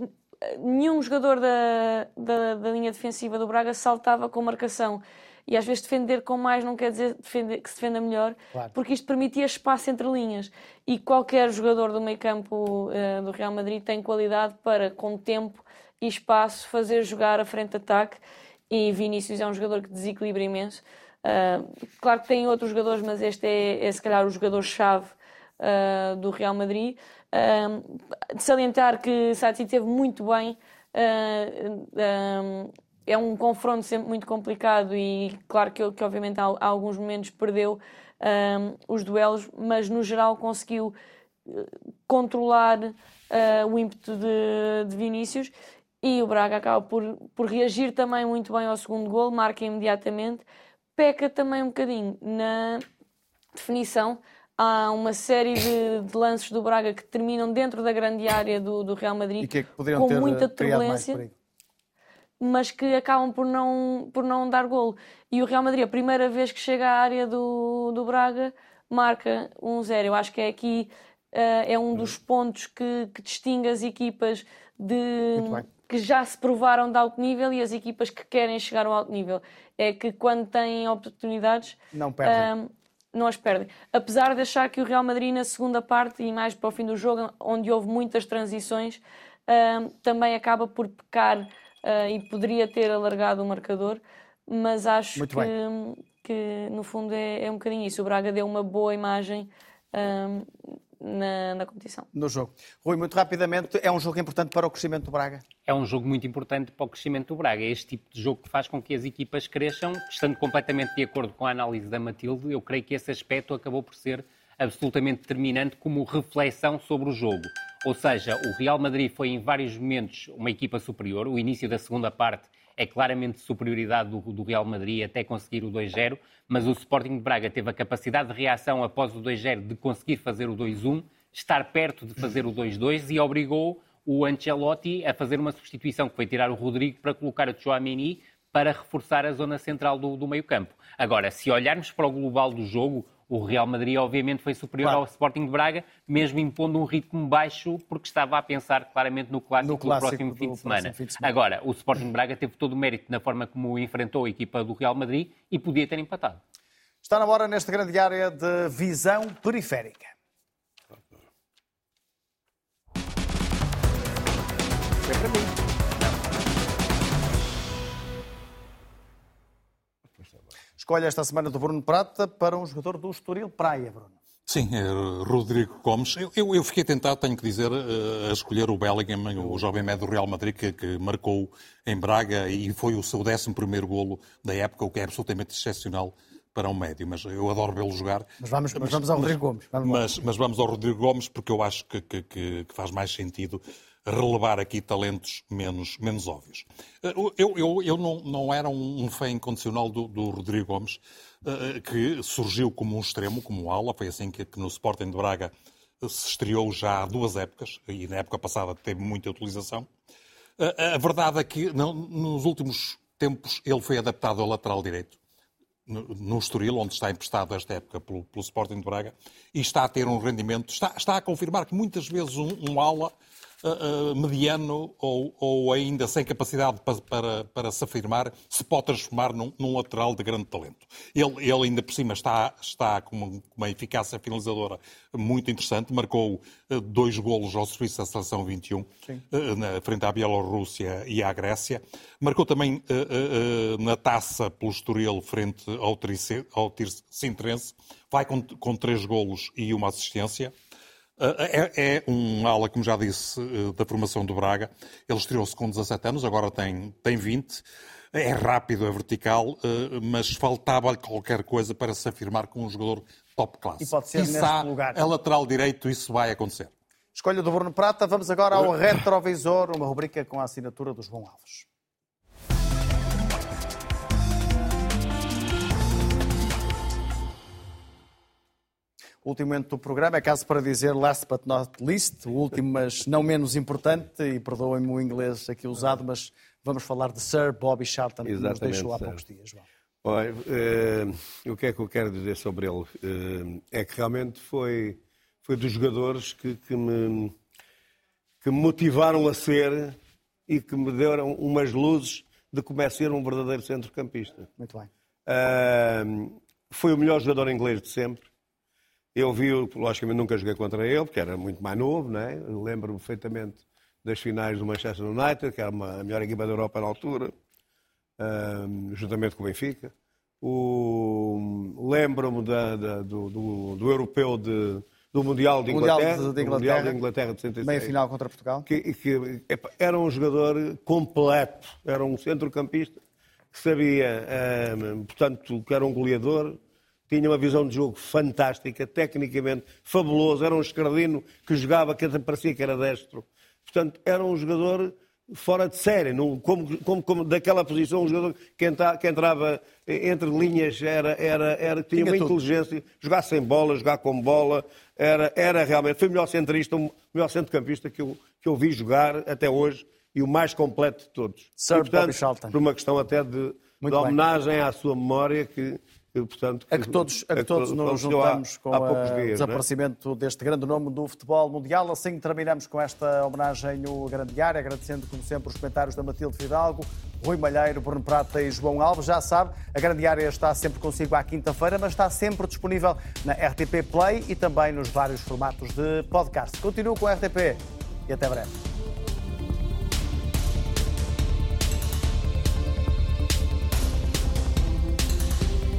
nenhum jogador da, da, da, linha defensiva do Braga saltava com marcação. E às vezes defender com mais não quer dizer defender, que se defenda melhor, claro. porque isto permitia espaço entre linhas. E qualquer jogador do meio campo uh, do Real Madrid tem qualidade para, com tempo e espaço, fazer jogar a frente de ataque. E Vinícius é um jogador que desequilibra imenso. Uh, claro que tem outros jogadores, mas este é, é se calhar o jogador-chave uh, do Real Madrid. Uh, de salientar que Sati teve muito bem. É um confronto sempre muito complicado e claro que, que obviamente há, há, alguns momentos perdeu os duelos, mas no geral conseguiu controlar o ímpeto de, de Vinícius e o Braga acaba por, por reagir também muito bem ao segundo gol, marca imediatamente, peca também um bocadinho na definição, há uma série de, de, lances do Braga que terminam dentro da grande área do, do Real Madrid que é que com muita turbulência, mas que acabam por não, por não dar golo. E o Real Madrid, a primeira vez que chega à área do, do Braga, marca 1-0. Eu acho que é aqui uh, é um dos pontos que, que distingue as equipas de que já se provaram de alto nível e as equipas que querem chegar ao alto nível. É que quando têm oportunidades. Não perdem. Uh, não as perdem. Apesar de achar que o Real Madrid, na segunda parte e mais para o fim do jogo, onde houve muitas transições, uh, também acaba por pecar uh, e poderia ter alargado o marcador, mas acho que, que, no fundo é, é, um bocadinho isso. O Braga deu uma boa imagem. Uh, na, na, competição. No jogo. Rui, muito rapidamente, é um jogo importante para o crescimento do Braga? É um jogo muito importante para o crescimento do Braga. É este tipo de jogo que faz com que as equipas cresçam, estando completamente de acordo com a análise da Matilde, eu creio que esse aspecto acabou por ser absolutamente determinante como reflexão sobre o jogo. Ou seja, o Real Madrid foi em vários momentos uma equipa superior. O início da segunda parte é claramente superioridade do, do Real Madrid até conseguir o 2-0, mas o Sporting de Braga teve a capacidade de reação após o 2-0 de conseguir fazer o 2-1, estar perto de fazer o 2-2 e obrigou o Ancelotti a fazer uma substituição, que foi tirar o Rodrigo para colocar o Chouameni para reforçar a zona central do, do meio campo. Agora, se olharmos para o global do jogo, o Real Madrid, obviamente, foi superior claro. ao Sporting de Braga, mesmo impondo um ritmo baixo, porque estava a pensar claramente no clássico, no clássico do, próximo, do fim, de semana. fim de semana. Agora, o Sporting de Braga teve todo o mérito na forma como enfrentou a equipa do Real Madrid e podia ter empatado. Está na hora, nesta grande área de visão periférica. É para mim. Escolha esta semana do Bruno Prata para um jogador do Estoril Praia, Bruno. Sim, é Rodrigo Gomes. Eu, eu, eu, fiquei tentado, tenho que dizer, eh, a escolher o Bellingham, o jovem médio do Real Madrid, que, que, marcou em Braga e foi o seu 11 golo da época, o que é absolutamente excepcional para um médio. Mas eu adoro vê-lo jogar. Mas vamos, mas vamos ao Rodrigo Gomes. Vamos mas, mas, vamos ao Rodrigo Gomes, porque eu acho que, que, que faz mais sentido relevar aqui talentos menos, menos óbvios. Eh, eu, eu, eu não, não era um fã incondicional do, do Rodrigo Gomes, eh, que surgiu como um extremo, como um ala, foi assim que, que no Sporting de Braga se estreou já há duas épocas, e na época passada teve muita utilização. Eh, a verdade é que nos últimos tempos ele foi adaptado ao lateral direito, no Estoril, onde está emprestado esta época pelo, pelo Sporting de Braga, e está a ter um rendimento, está, está a confirmar que muitas vezes um, um ala uh, mediano ou, ou, ainda sem capacidade para, para, para, se afirmar, se pode transformar num, num lateral de grande talento. Ele, ele, ainda por cima está, está com, uma, uma eficácia finalizadora muito interessante, marcou uh, dois golos ao serviço da Seleção 21, uh, na, frente à Bielorrússia e à Grécia. Marcou também na taça pelo Estoril frente ao, Trice, ao Sintrense, vai com, com três golos e uma assistência. É, é, um ala, como já disse, eh, da formação do Braga. Ele estreou-se com 17 anos, agora tem, tem 20. É rápido, é vertical, eh, mas faltava qualquer coisa para se afirmar como um jogador top class. E pode ser nesse lugar. É lateral direito, isso vai acontecer. Escolha do Bruno Prata. Vamos agora ao Retrovisor, uma rubrica com a assinatura dos João Alves. Último momento do programa é caso para dizer last but not least, o último, mas não menos importante, e perdoem-me o inglês aqui usado, mas vamos falar de Sir Bobby Charlton, que nos deixou há poucos dias. João. Olha, uh, o que é que eu quero dizer sobre ele? Uh, é que realmente foi, foi dos jogadores que, que, me, que me motivaram a ser e que me deram umas luzes de como é ser um verdadeiro centrocampista. Muito bem. Uh, foi o melhor jogador inglês de sempre. Eu vi, logicamente nunca joguei contra ele, porque era muito mais novo, né? lembro-me perfeitamente das finais do Manchester United, que era uma, a melhor equipa da Europa na altura, um, juntamente com o Benfica. Lembro-me do, do, do, europeu de, do Mundial de Inglaterra, mundial de, Inglaterra, mundial de Inglaterra de 66. Meia final contra Portugal. Que, que era um jogador completo, era um centrocampista que sabia, um, portanto, que era um goleador, tinha uma visão de jogo fantástica, tecnicamente fabuloso, era um escardino que jogava que parecia que era destro. Portanto, era um jogador fora de série, como, como, como, daquela posição, um jogador que, entra, que entrava entre linhas, era, era, era, tinha, tinha uma tudo. inteligência, jogar sem bola, jogar com bola, era, era realmente, foi o melhor centrista, o melhor centrocampista que eu, que eu vi jogar até hoje e o mais completo de todos. Sir e, portanto, por uma questão até de, de homenagem à sua memória, que portanto, a que todos, a que todos nos juntamos com o é? desaparecimento deste grande nome do futebol mundial. Assim terminamos com esta homenagem no Grande Diário, agradecendo, como sempre, os comentários da Matilde Fidalgo, Rui Malheiro, Bruno Prata e João Alves. Já sabe, a Grande Área está sempre consigo à quinta-feira, mas está sempre disponível na RTP Play e também nos vários formatos de podcast. Continuo com a RTP e até breve.